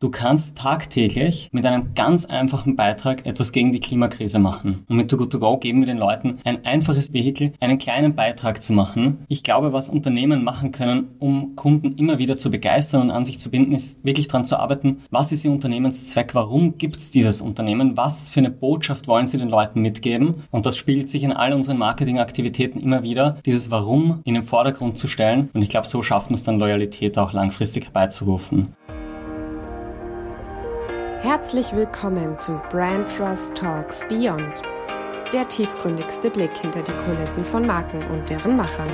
Du kannst tagtäglich mit einem ganz einfachen Beitrag etwas gegen die Klimakrise machen. Und mit Too Good To Go geben wir den Leuten ein einfaches Vehikel, einen kleinen Beitrag zu machen. Ich glaube, was Unternehmen machen können, um Kunden immer wieder zu begeistern und an sich zu binden, ist wirklich daran zu arbeiten, was ist ihr Unternehmenszweck, warum gibt es dieses Unternehmen, was für eine Botschaft wollen sie den Leuten mitgeben. Und das spielt sich in all unseren Marketingaktivitäten immer wieder, dieses Warum in den Vordergrund zu stellen. Und ich glaube, so schafft man es dann Loyalität auch langfristig herbeizurufen. Herzlich willkommen zu Brand Trust Talks Beyond, der tiefgründigste Blick hinter die Kulissen von Marken und deren Machern.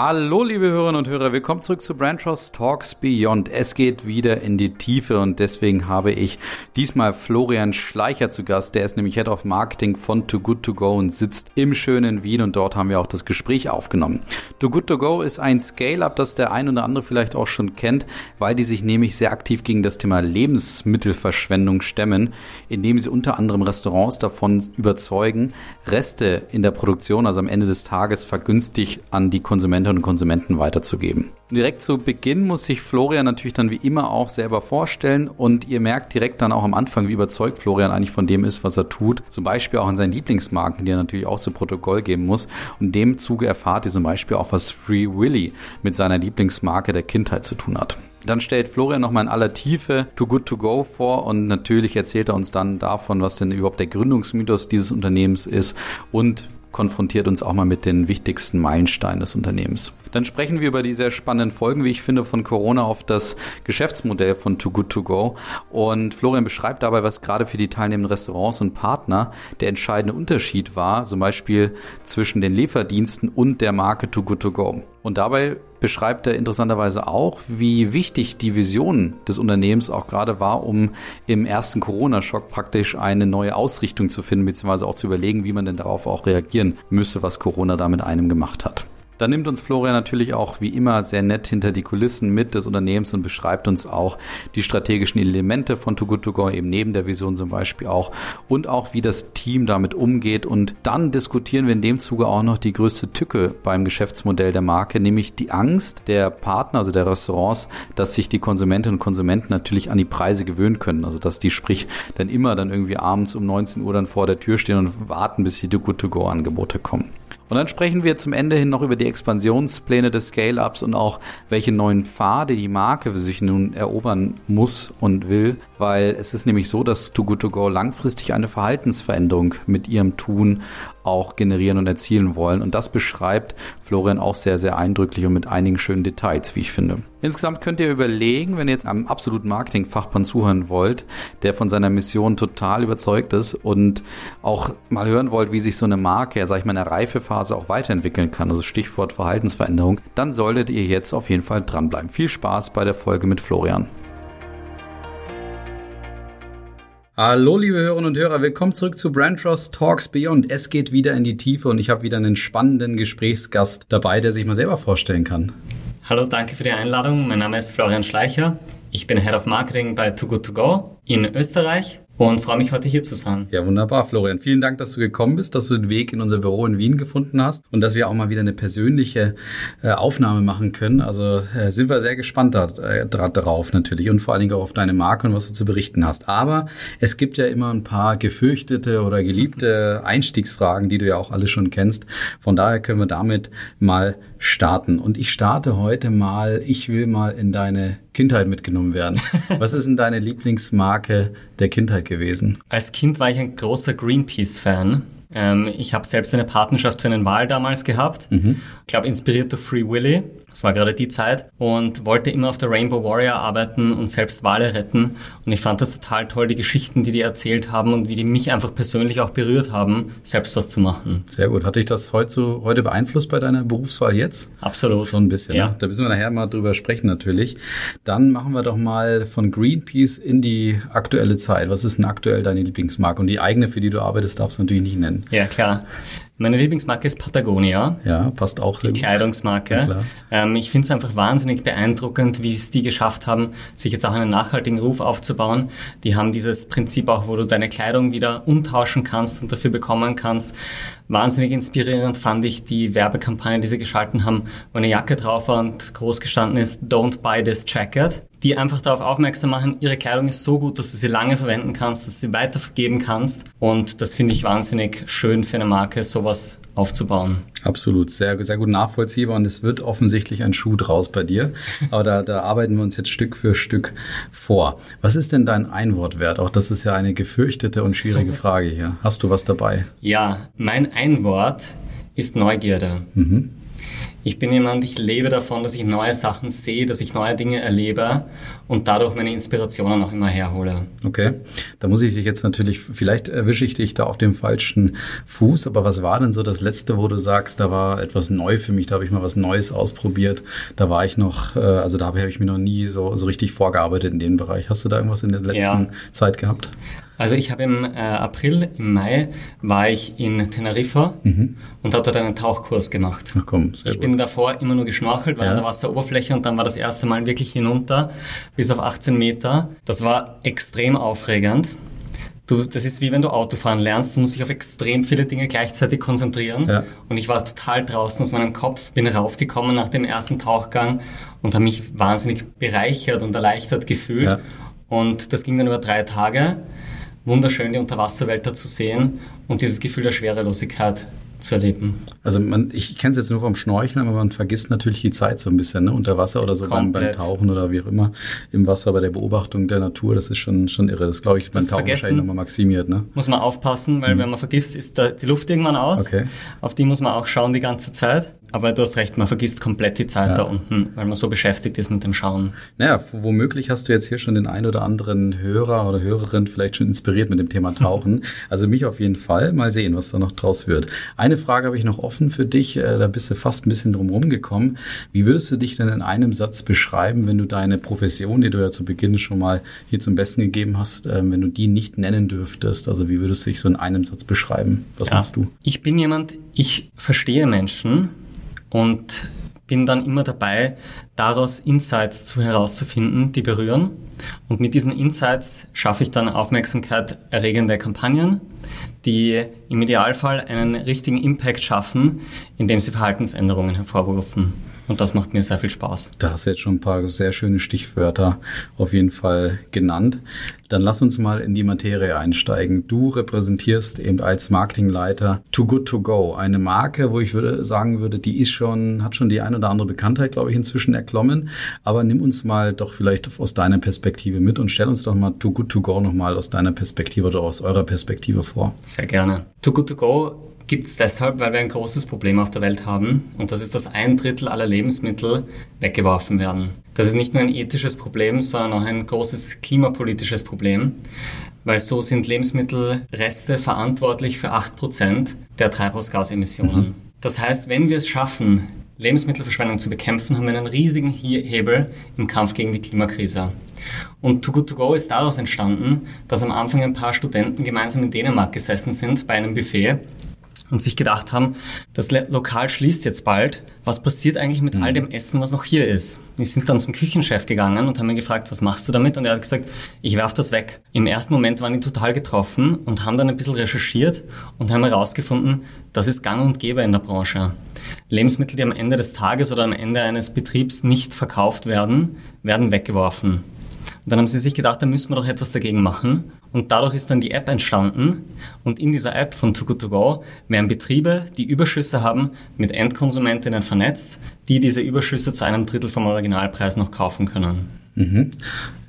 Hallo, liebe Hörerinnen und Hörer, willkommen zurück zu Brand Trust Talks Beyond. Es geht wieder in die Tiefe und deswegen habe ich diesmal Florian Schleicher zu Gast. Der ist nämlich Head of Marketing von Too Good To Go und sitzt im schönen Wien und dort haben wir auch das Gespräch aufgenommen. Too Good To Go ist ein Scale-Up, das der ein oder andere vielleicht auch schon kennt, weil die sich nämlich sehr aktiv gegen das Thema Lebensmittelverschwendung stemmen, indem sie unter anderem Restaurants davon überzeugen, Reste in der Produktion, also am Ende des Tages vergünstigt an die Konsumenten Konsumentinnen und Konsumenten weiterzugeben. Direkt zu Beginn muss sich Florian natürlich dann wie immer auch selber vorstellen und ihr merkt direkt dann auch am Anfang, wie überzeugt Florian eigentlich von dem ist, was er tut. Zum Beispiel auch an seinen Lieblingsmarken, die er natürlich auch zu Protokoll geben muss. Und in dem Zuge erfahrt ihr zum Beispiel auch, was Free Willy mit seiner Lieblingsmarke der Kindheit zu tun hat. Dann stellt Florian nochmal in aller Tiefe Too Good To Go vor und natürlich erzählt er uns dann davon, was denn überhaupt der Gründungsmythos dieses Unternehmens ist und konfrontiert uns auch mal mit den wichtigsten Meilensteinen des Unternehmens. Dann sprechen wir über die sehr spannenden Folgen, wie ich finde, von Corona auf das Geschäftsmodell von Too Good To Go. Und Florian beschreibt dabei, was gerade für die teilnehmenden Restaurants und Partner der entscheidende Unterschied war, zum Beispiel zwischen den Lieferdiensten und der Marke Too Good To Go. Und dabei beschreibt er interessanterweise auch, wie wichtig die Vision des Unternehmens auch gerade war, um im ersten Corona-Schock praktisch eine neue Ausrichtung zu finden, beziehungsweise auch zu überlegen, wie man denn darauf auch reagieren müsse, was Corona da mit einem gemacht hat. Da nimmt uns Florian natürlich auch wie immer sehr nett hinter die Kulissen mit des Unternehmens und beschreibt uns auch die strategischen Elemente von Too Good To Go, eben neben der Vision zum Beispiel auch und auch wie das Team damit umgeht. Und dann diskutieren wir in dem Zuge auch noch die größte Tücke beim Geschäftsmodell der Marke, nämlich die Angst der Partner, also der Restaurants, dass sich die Konsumentinnen und Konsumenten natürlich an die Preise gewöhnen können. Also dass die sprich dann immer dann irgendwie abends um 19 Uhr dann vor der Tür stehen und warten, bis die Too Good To Go Angebote kommen. Und dann sprechen wir zum Ende hin noch über die Expansionspläne des Scale-Ups und auch welche neuen Pfade die Marke für sich nun erobern muss und will, weil es ist nämlich so, dass Too Good To Go langfristig eine Verhaltensveränderung mit ihrem Tun auch generieren und erzielen wollen. Und das beschreibt Florian auch sehr, sehr eindrücklich und mit einigen schönen Details, wie ich finde. Insgesamt könnt ihr überlegen, wenn ihr jetzt am absoluten Marketing-Fachmann zuhören wollt, der von seiner Mission total überzeugt ist und auch mal hören wollt, wie sich so eine Marke, sag ich mal, in der Reifephase auch weiterentwickeln kann, also Stichwort Verhaltensveränderung, dann solltet ihr jetzt auf jeden Fall dranbleiben. Viel Spaß bei der Folge mit Florian. Hallo, liebe Hörerinnen und Hörer, willkommen zurück zu Brand Trust Talks Beyond. Es geht wieder in die Tiefe und ich habe wieder einen spannenden Gesprächsgast dabei, der sich mal selber vorstellen kann. Hallo, danke für die Einladung. Mein Name ist Florian Schleicher. Ich bin Head of Marketing bei Too Good To Go in Österreich und freue mich heute hier zu sein. Ja, wunderbar, Florian. Vielen Dank, dass du gekommen bist, dass du den Weg in unser Büro in Wien gefunden hast und dass wir auch mal wieder eine persönliche äh, Aufnahme machen können. Also äh, sind wir sehr gespannt da, äh, darauf natürlich und vor allen Dingen auch auf deine Marke und was du zu berichten hast. Aber es gibt ja immer ein paar gefürchtete oder geliebte Einstiegsfragen, die du ja auch alle schon kennst. Von daher können wir damit mal starten. Und ich starte heute mal, ich will mal in deine Kindheit mitgenommen werden. Was ist denn deine Lieblingsmarke der Kindheit gewesen? Als Kind war ich ein großer Greenpeace-Fan. Ähm, ich habe selbst eine Partnerschaft für einen Wahl damals gehabt. Mhm. Ich glaube, inspiriert durch Free Willy. Das war gerade die Zeit und wollte immer auf der Rainbow Warrior arbeiten und selbst Wale retten. Und ich fand das total toll, die Geschichten, die die erzählt haben und wie die mich einfach persönlich auch berührt haben, selbst was zu machen. Sehr gut. Hat dich das heute, heute beeinflusst bei deiner Berufswahl jetzt? Absolut. So ein bisschen. Ja. Ne? Da müssen wir nachher mal drüber sprechen natürlich. Dann machen wir doch mal von Greenpeace in die aktuelle Zeit. Was ist denn aktuell deine Lieblingsmarke? Und die eigene, für die du arbeitest, darfst du natürlich nicht nennen. Ja, klar. Meine Lieblingsmarke ist Patagonia. Ja, passt auch. Die Kleidungsmarke. Ja, ähm, ich finde es einfach wahnsinnig beeindruckend, wie es die geschafft haben, sich jetzt auch einen nachhaltigen Ruf aufzubauen. Die haben dieses Prinzip auch, wo du deine Kleidung wieder umtauschen kannst und dafür bekommen kannst. Wahnsinnig inspirierend fand ich die Werbekampagne, die sie geschalten haben, wo eine Jacke drauf war und groß gestanden ist, Don't buy this jacket. die einfach darauf aufmerksam machen, ihre Kleidung ist so gut, dass du sie lange verwenden kannst, dass du sie weitergeben kannst. Und das finde ich wahnsinnig schön für eine Marke, sowas aufzubauen. Absolut, sehr, sehr gut nachvollziehbar und es wird offensichtlich ein Schuh draus bei dir. Aber da, da arbeiten wir uns jetzt Stück für Stück vor. Was ist denn dein Einwortwert? Auch das ist ja eine gefürchtete und schwierige Frage hier. Hast du was dabei? Ja, mein Einwort ist Neugierde. Mhm. Ich bin jemand, ich lebe davon, dass ich neue Sachen sehe, dass ich neue Dinge erlebe und dadurch meine Inspirationen auch immer herhole. Okay, da muss ich dich jetzt natürlich, vielleicht erwische ich dich da auf dem falschen Fuß, aber was war denn so das Letzte, wo du sagst, da war etwas neu für mich, da habe ich mal was Neues ausprobiert, da war ich noch, äh, also da habe ich mir noch nie so, so richtig vorgearbeitet in dem Bereich. Hast du da irgendwas in der letzten ja. Zeit gehabt? Also ich habe im äh, April, im Mai, war ich in Teneriffa mhm. und habe dort einen Tauchkurs gemacht. Ach komm, sehr ich gut. bin davor immer nur geschnorchelt, war ja. an der Wasseroberfläche und dann war das erste Mal wirklich hinunter, bis auf 18 Meter. Das war extrem aufregend. Du, das ist wie wenn du Autofahren lernst, du musst dich auf extrem viele Dinge gleichzeitig konzentrieren. Ja. Und ich war total draußen aus meinem Kopf, bin raufgekommen nach dem ersten Tauchgang und habe mich wahnsinnig bereichert und erleichtert gefühlt. Ja. Und das ging dann über drei Tage wunderschön die Unterwasserwelt da zu sehen und dieses Gefühl der Schwerelosigkeit zu erleben. Also man, ich kenne es jetzt nur vom Schnorcheln, aber man vergisst natürlich die Zeit so ein bisschen, ne? unter Wasser oder so beim, beim, Tauchen oder wie auch immer im Wasser bei der Beobachtung der Natur, das ist schon, schon irre. Das glaube ich beim Tauchen wahrscheinlich nochmal maximiert. Ne? Muss man aufpassen, weil mhm. wenn man vergisst, ist da die Luft irgendwann aus. Okay. Auf die muss man auch schauen die ganze Zeit. Aber du hast recht, man vergisst komplett die Zeit ja. da unten, weil man so beschäftigt ist mit dem Schauen. Naja, womöglich hast du jetzt hier schon den ein oder anderen Hörer oder Hörerin vielleicht schon inspiriert mit dem Thema Tauchen. also mich auf jeden Fall. Mal sehen, was da noch draus wird. Eine Frage habe ich noch offen für dich. Äh, da bist du fast ein bisschen drum gekommen. Wie würdest du dich denn in einem Satz beschreiben, wenn du deine Profession, die du ja zu Beginn schon mal hier zum Besten gegeben hast, ähm, wenn du die nicht nennen dürftest? Also wie würdest du dich so in einem Satz beschreiben? Was ja. machst du? Ich bin jemand, ich verstehe Menschen und bin dann immer dabei, daraus Insights zu herauszufinden, die berühren. Und mit diesen Insights schaffe ich dann Aufmerksamkeit erregende Kampagnen, die im Idealfall einen richtigen Impact schaffen, indem sie Verhaltensänderungen hervorrufen. Und das macht mir sehr viel Spaß. Da hast du jetzt schon ein paar sehr schöne Stichwörter auf jeden Fall genannt. Dann lass uns mal in die Materie einsteigen. Du repräsentierst eben als Marketingleiter Too Good To Go, eine Marke, wo ich würde sagen würde, die ist schon, hat schon die ein oder andere Bekanntheit, glaube ich, inzwischen erklommen. Aber nimm uns mal doch vielleicht aus deiner Perspektive mit und stell uns doch mal Too Good To Go nochmal aus deiner Perspektive oder aus eurer Perspektive vor. Sehr gerne. Too Good To Go gibt es deshalb, weil wir ein großes Problem auf der Welt haben und das ist, dass ein Drittel aller Lebensmittel weggeworfen werden. Das ist nicht nur ein ethisches Problem, sondern auch ein großes klimapolitisches Problem, weil so sind Lebensmittelreste verantwortlich für 8% der Treibhausgasemissionen. Mhm. Das heißt, wenn wir es schaffen, Lebensmittelverschwendung zu bekämpfen, haben wir einen riesigen Hebel im Kampf gegen die Klimakrise. Und Too Good To Go ist daraus entstanden, dass am Anfang ein paar Studenten gemeinsam in Dänemark gesessen sind bei einem Buffet und sich gedacht haben, das Lokal schließt jetzt bald. Was passiert eigentlich mit mhm. all dem Essen, was noch hier ist? Die sind dann zum Küchenchef gegangen und haben ihn gefragt, was machst du damit? Und er hat gesagt, ich werf das weg. Im ersten Moment waren die total getroffen und haben dann ein bisschen recherchiert und haben herausgefunden, das ist gang und gäbe in der Branche. Lebensmittel, die am Ende des Tages oder am Ende eines Betriebs nicht verkauft werden, werden weggeworfen. Und dann haben sie sich gedacht, da müssen wir doch etwas dagegen machen. Und dadurch ist dann die App entstanden. Und in dieser App von Too Good To Go werden Betriebe, die Überschüsse haben, mit Endkonsumentinnen vernetzt, die diese Überschüsse zu einem Drittel vom Originalpreis noch kaufen können. Mhm.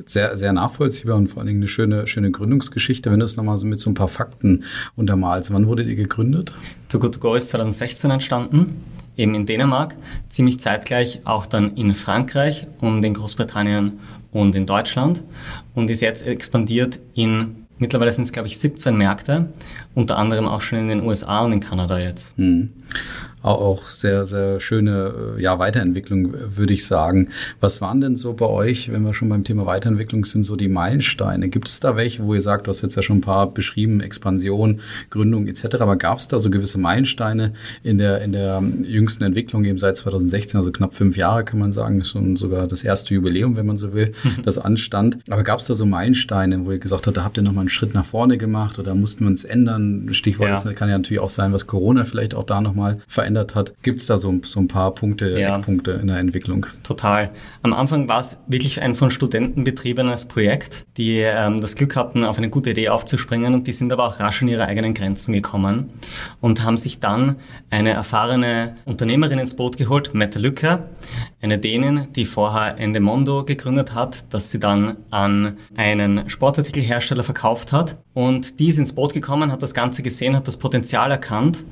Sehr, sehr nachvollziehbar und vor allen Dingen eine schöne, schöne Gründungsgeschichte. Wenn du es nochmal so mit so ein paar Fakten untermalst. Wann wurde die gegründet? Too Good To Go ist 2016 entstanden eben in Dänemark, ziemlich zeitgleich auch dann in Frankreich und in Großbritannien und in Deutschland und ist jetzt expandiert in, mittlerweile sind es glaube ich 17 Märkte, unter anderem auch schon in den USA und in Kanada jetzt. Hm auch sehr, sehr schöne äh, ja, Weiterentwicklung, würde ich sagen. Was waren denn so bei euch, wenn wir schon beim Thema Weiterentwicklung sind, so die Meilensteine? Gibt es da welche, wo ihr sagt, du hast jetzt ja schon ein paar beschrieben, Expansion, Gründung etc., aber gab es da so gewisse Meilensteine in der, in der jüngsten Entwicklung, eben seit 2016, also knapp fünf Jahre kann man sagen, schon sogar das erste Jubiläum, wenn man so will, das anstand. Aber gab es da so Meilensteine, wo ihr gesagt habt, da habt ihr nochmal einen Schritt nach vorne gemacht oder mussten wir uns ändern? Stichwort, ja. das kann ja natürlich auch sein, was Corona vielleicht auch da nochmal verändert verändert hat. Gibt es da so, so ein paar Punkte, ja. Eckpunkte in der Entwicklung? Total. Am Anfang war es wirklich ein von Studenten betriebenes Projekt, die ähm, das Glück hatten, auf eine gute Idee aufzuspringen und die sind aber auch rasch in ihre eigenen Grenzen gekommen und haben sich dann eine erfahrene Unternehmerin ins Boot geholt, Mette Lücker, eine Dänin, die vorher Endemondo gegründet hat, das sie dann an einen Sportartikelhersteller verkauft hat und die ist ins Boot gekommen, hat das Ganze gesehen, hat das Potenzial erkannt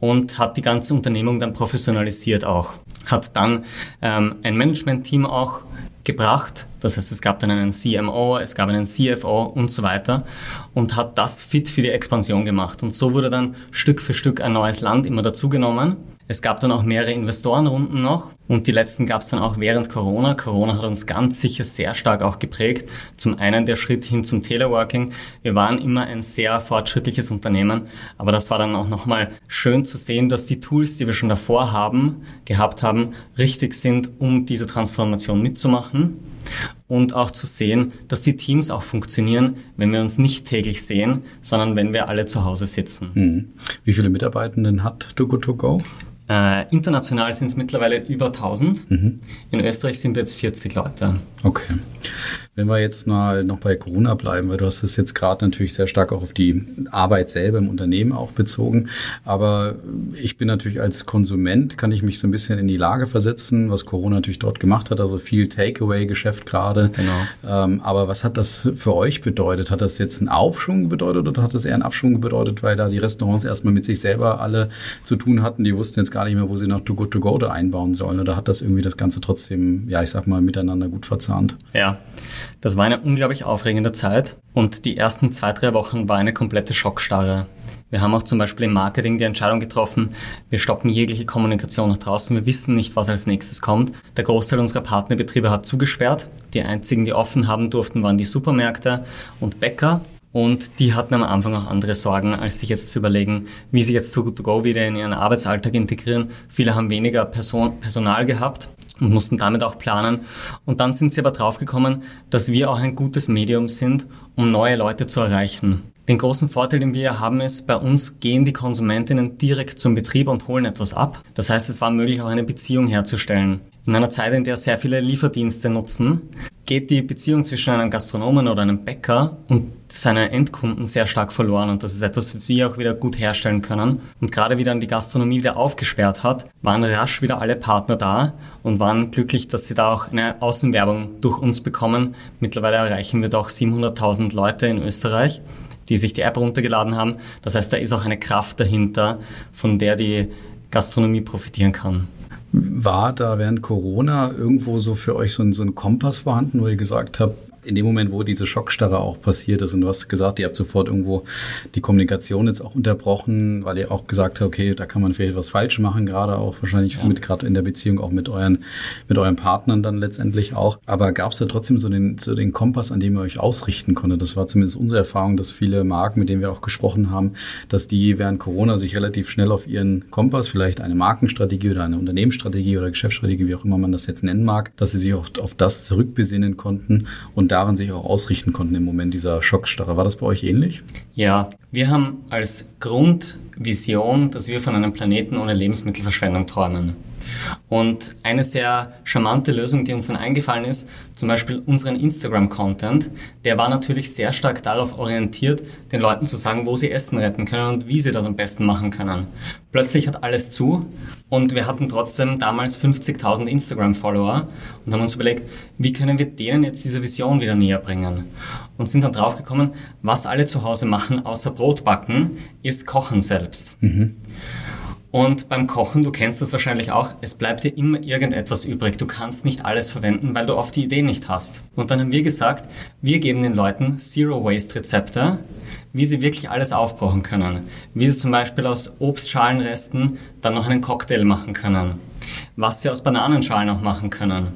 und hat die ganze Unternehmung dann professionalisiert auch. Hat dann ähm, ein Management-Team auch gebracht. Das heißt, es gab dann einen CMO, es gab einen CFO und so weiter und hat das fit für die Expansion gemacht. Und so wurde dann Stück für Stück ein neues Land immer dazugenommen. Es gab dann auch mehrere Investorenrunden noch und die letzten gab es dann auch während Corona. Corona hat uns ganz sicher sehr stark auch geprägt. Zum einen der Schritt hin zum Teleworking. Wir waren immer ein sehr fortschrittliches Unternehmen, aber das war dann auch nochmal schön zu sehen, dass die Tools, die wir schon davor haben, gehabt haben, richtig sind, um diese Transformation mitzumachen und auch zu sehen, dass die Teams auch funktionieren, wenn wir uns nicht täglich sehen, sondern wenn wir alle zu Hause sitzen. Hm. Wie viele Mitarbeitenden hat Togo To Go? Äh, international sind es mittlerweile über 1000. Mhm. In Österreich sind wir jetzt 40 Leute. Okay. Wenn wir jetzt mal noch bei Corona bleiben, weil du hast es jetzt gerade natürlich sehr stark auch auf die Arbeit selber im Unternehmen auch bezogen. Aber ich bin natürlich als Konsument, kann ich mich so ein bisschen in die Lage versetzen, was Corona natürlich dort gemacht hat. Also viel Takeaway-Geschäft gerade. Genau. Ähm, aber was hat das für euch bedeutet? Hat das jetzt einen Aufschwung bedeutet oder hat das eher einen Abschwung bedeutet, weil da die Restaurants erstmal mit sich selber alle zu tun hatten? Die wussten jetzt gar nicht mehr, wo sie noch Too Good To Go da einbauen sollen. Oder hat das irgendwie das Ganze trotzdem, ja, ich sag mal, miteinander gut verzahnt? Ja. Das war eine unglaublich aufregende Zeit und die ersten zwei, drei Wochen war eine komplette Schockstarre. Wir haben auch zum Beispiel im Marketing die Entscheidung getroffen, wir stoppen jegliche Kommunikation nach draußen, wir wissen nicht, was als nächstes kommt. Der Großteil unserer Partnerbetriebe hat zugesperrt. Die einzigen, die offen haben durften, waren die Supermärkte und Bäcker. Und die hatten am Anfang auch andere Sorgen, als sich jetzt zu überlegen, wie sie jetzt to go wieder in ihren Arbeitsalltag integrieren. Viele haben weniger Person Personal gehabt und mussten damit auch planen. Und dann sind sie aber draufgekommen, dass wir auch ein gutes Medium sind, um neue Leute zu erreichen. Den großen Vorteil, den wir haben, ist, bei uns gehen die Konsumentinnen direkt zum Betrieb und holen etwas ab. Das heißt, es war möglich, auch eine Beziehung herzustellen. In einer Zeit, in der sehr viele Lieferdienste nutzen, geht die Beziehung zwischen einem Gastronomen oder einem Bäcker und seinen Endkunden sehr stark verloren. Und das ist etwas, was wir auch wieder gut herstellen können. Und gerade wie dann die Gastronomie wieder aufgesperrt hat, waren rasch wieder alle Partner da und waren glücklich, dass sie da auch eine Außenwerbung durch uns bekommen. Mittlerweile erreichen wir doch 700.000 Leute in Österreich die sich die App runtergeladen haben. Das heißt, da ist auch eine Kraft dahinter, von der die Gastronomie profitieren kann. War da während Corona irgendwo so für euch so ein, so ein Kompass vorhanden, wo ihr gesagt habt, in dem Moment, wo diese Schockstarre auch passiert ist und du hast gesagt, ihr habt sofort irgendwo die Kommunikation jetzt auch unterbrochen, weil ihr auch gesagt habt, okay, da kann man vielleicht was falsch machen, gerade auch wahrscheinlich ja. mit gerade in der Beziehung auch mit euren mit euren Partnern dann letztendlich auch. Aber gab es da trotzdem so den so den Kompass, an dem ihr euch ausrichten konntet? Das war zumindest unsere Erfahrung, dass viele Marken, mit denen wir auch gesprochen haben, dass die während Corona sich relativ schnell auf ihren Kompass, vielleicht eine Markenstrategie oder eine Unternehmensstrategie oder Geschäftsstrategie, wie auch immer man das jetzt nennen mag, dass sie sich auch auf das zurückbesinnen konnten und daran sich auch ausrichten konnten im Moment dieser Schockstarre. War das bei euch ähnlich? Ja, wir haben als Grundvision, dass wir von einem Planeten ohne Lebensmittelverschwendung träumen. Und eine sehr charmante Lösung, die uns dann eingefallen ist, zum Beispiel unseren Instagram-Content, der war natürlich sehr stark darauf orientiert, den Leuten zu sagen, wo sie Essen retten können und wie sie das am besten machen können. Plötzlich hat alles zu und wir hatten trotzdem damals 50.000 Instagram-Follower und haben uns überlegt, wie können wir denen jetzt diese Vision wieder näher bringen? Und sind dann draufgekommen, was alle zu Hause machen, außer Brot backen, ist Kochen selbst. Mhm. Und beim Kochen, du kennst das wahrscheinlich auch, es bleibt dir immer irgendetwas übrig. Du kannst nicht alles verwenden, weil du oft die Idee nicht hast. Und dann haben wir gesagt, wir geben den Leuten Zero Waste Rezepte, wie sie wirklich alles aufbrauchen können. Wie sie zum Beispiel aus Obstschalenresten dann noch einen Cocktail machen können. Was sie aus Bananenschalen auch machen können.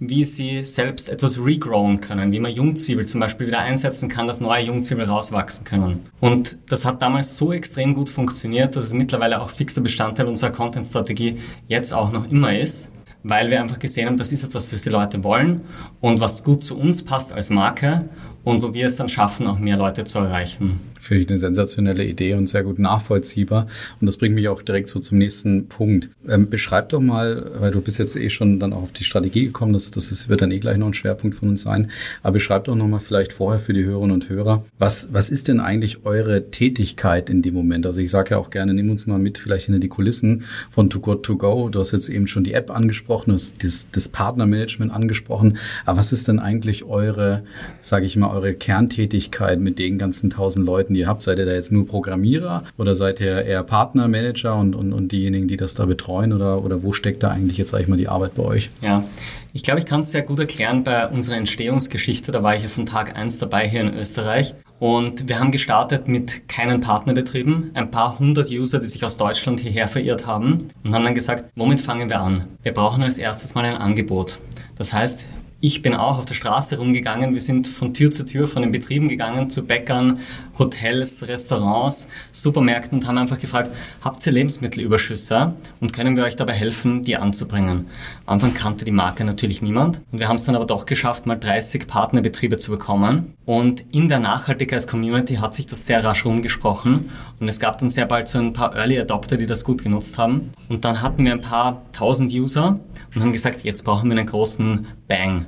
Wie sie selbst etwas regrowen können. Wie man Jungzwiebel zum Beispiel wieder einsetzen kann, dass neue Jungzwiebel rauswachsen können. Und das hat damals so extrem gut funktioniert, dass es mittlerweile auch fixer Bestandteil unserer Content-Strategie jetzt auch noch immer ist weil wir einfach gesehen haben, das ist etwas, was die Leute wollen und was gut zu uns passt als Marke und wo wir es dann schaffen, auch mehr Leute zu erreichen. Finde ich eine sensationelle Idee und sehr gut nachvollziehbar. Und das bringt mich auch direkt so zum nächsten Punkt. Ähm, beschreib doch mal, weil du bist jetzt eh schon dann auch auf die Strategie gekommen, das, das ist, wird dann eh gleich noch ein Schwerpunkt von uns sein. Aber beschreib doch noch mal vielleicht vorher für die Hörerinnen und Hörer, was, was ist denn eigentlich eure Tätigkeit in dem Moment? Also ich sage ja auch gerne, nimm uns mal mit vielleicht hinter die Kulissen von Too Good To Go. Du hast jetzt eben schon die App angesprochen, du hast das, das Partnermanagement angesprochen. Aber was ist denn eigentlich eure, sage ich mal, eure Kerntätigkeit mit den ganzen tausend Leuten, die ihr habt? Seid ihr da jetzt nur Programmierer oder seid ihr eher Partnermanager und, und, und diejenigen, die das da betreuen oder, oder wo steckt da eigentlich jetzt, sag mal, die Arbeit bei euch? Ja, ich glaube, ich kann es sehr gut erklären bei unserer Entstehungsgeschichte. Da war ich ja von Tag eins dabei hier in Österreich. Und wir haben gestartet mit keinen Partnerbetrieben, ein paar hundert User, die sich aus Deutschland hierher verirrt haben und haben dann gesagt, womit fangen wir an? Wir brauchen als erstes mal ein Angebot. Das heißt, ich bin auch auf der Straße rumgegangen. Wir sind von Tür zu Tür von den Betrieben gegangen, zu Bäckern, Hotels, Restaurants, Supermärkten und haben einfach gefragt, habt ihr Lebensmittelüberschüsse und können wir euch dabei helfen, die anzubringen? Am Anfang kannte die Marke natürlich niemand und wir haben es dann aber doch geschafft, mal 30 Partnerbetriebe zu bekommen. Und in der Nachhaltigkeits-Community hat sich das sehr rasch rumgesprochen und es gab dann sehr bald so ein paar Early Adopter, die das gut genutzt haben. Und dann hatten wir ein paar tausend User und haben gesagt, jetzt brauchen wir einen großen Bang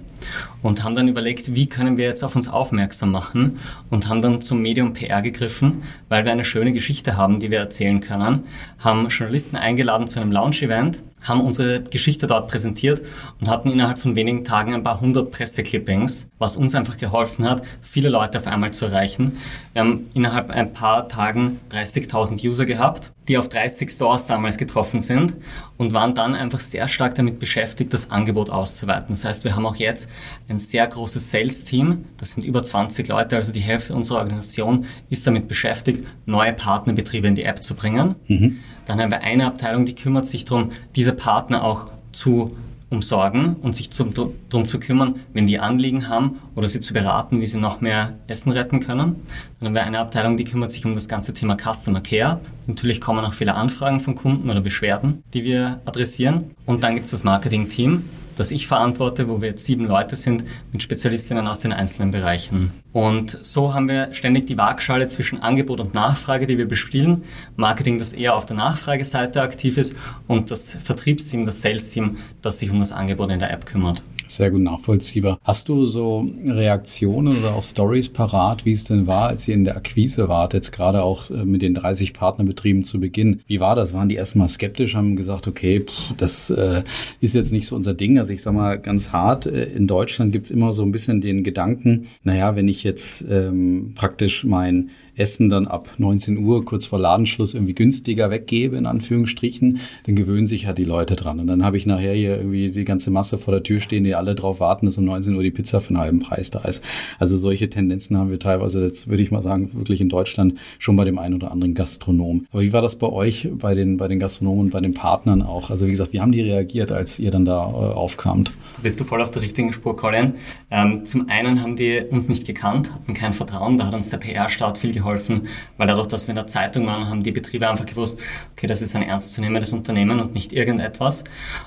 und haben dann überlegt, wie können wir jetzt auf uns aufmerksam machen und haben dann zum Medium PR gegriffen, weil wir eine schöne Geschichte haben, die wir erzählen können, haben Journalisten eingeladen zu einem Launch-Event, haben unsere Geschichte dort präsentiert und hatten innerhalb von wenigen Tagen ein paar hundert Presseclippings, was uns einfach geholfen hat, viele Leute auf einmal zu erreichen. Wir haben innerhalb ein paar Tagen 30.000 User gehabt, die auf 30 Stores damals getroffen sind und waren dann einfach sehr stark damit beschäftigt, das Angebot auszuweiten. Das heißt, wir haben auch jetzt ein sehr großes Sales-Team, das sind über 20 Leute, also die Hälfte unserer Organisation ist damit beschäftigt, neue Partnerbetriebe in die App zu bringen. Mhm. Dann haben wir eine Abteilung, die kümmert sich darum, diese Partner auch zu umsorgen und sich darum zu kümmern, wenn die Anliegen haben oder sie zu beraten, wie sie noch mehr Essen retten können. Dann haben wir eine Abteilung, die kümmert sich um das ganze Thema Customer Care. Natürlich kommen auch viele Anfragen von Kunden oder Beschwerden, die wir adressieren. Und dann gibt es das Marketing-Team, das ich verantworte, wo wir jetzt sieben Leute sind mit Spezialistinnen aus den einzelnen Bereichen. Und so haben wir ständig die Waagschale zwischen Angebot und Nachfrage, die wir bespielen. Marketing, das eher auf der Nachfrageseite aktiv ist und das Vertriebsteam, das Sales-Team, das sich um das Angebot in der App kümmert. Sehr gut nachvollziehbar. Hast du so Reaktionen oder auch Stories parat, wie es denn war, als ihr in der Akquise wart, jetzt gerade auch äh, mit den 30 Partnerbetrieben zu Beginn? Wie war das? Waren die erstmal skeptisch, haben gesagt, okay, pff, das äh, ist jetzt nicht so unser Ding. Also ich sag mal ganz hart, äh, in Deutschland gibt's immer so ein bisschen den Gedanken, naja, wenn ich jetzt ähm, praktisch mein Essen dann ab 19 Uhr kurz vor Ladenschluss irgendwie günstiger weggebe, in Anführungsstrichen, dann gewöhnen sich halt die Leute dran. Und dann habe ich nachher hier irgendwie die ganze Masse vor der Tür stehen, die alle drauf warten, dass um 19 Uhr die Pizza für einen halben Preis da ist. Also solche Tendenzen haben wir teilweise jetzt, würde ich mal sagen, wirklich in Deutschland schon bei dem einen oder anderen Gastronom. Aber wie war das bei euch, bei den, bei den Gastronomen und bei den Partnern auch? Also wie gesagt, wie haben die reagiert, als ihr dann da äh, aufkamt? Bist du voll auf der richtigen Spur, Colin? Ähm, zum einen haben die uns nicht gekannt, hatten kein Vertrauen, da hat uns der PR-Start viel geholfen geholfen, weil dadurch, dass wir in der Zeitung waren, haben die Betriebe einfach gewusst, okay, das ist ein ernstzunehmendes Unternehmen und nicht irgendetwas.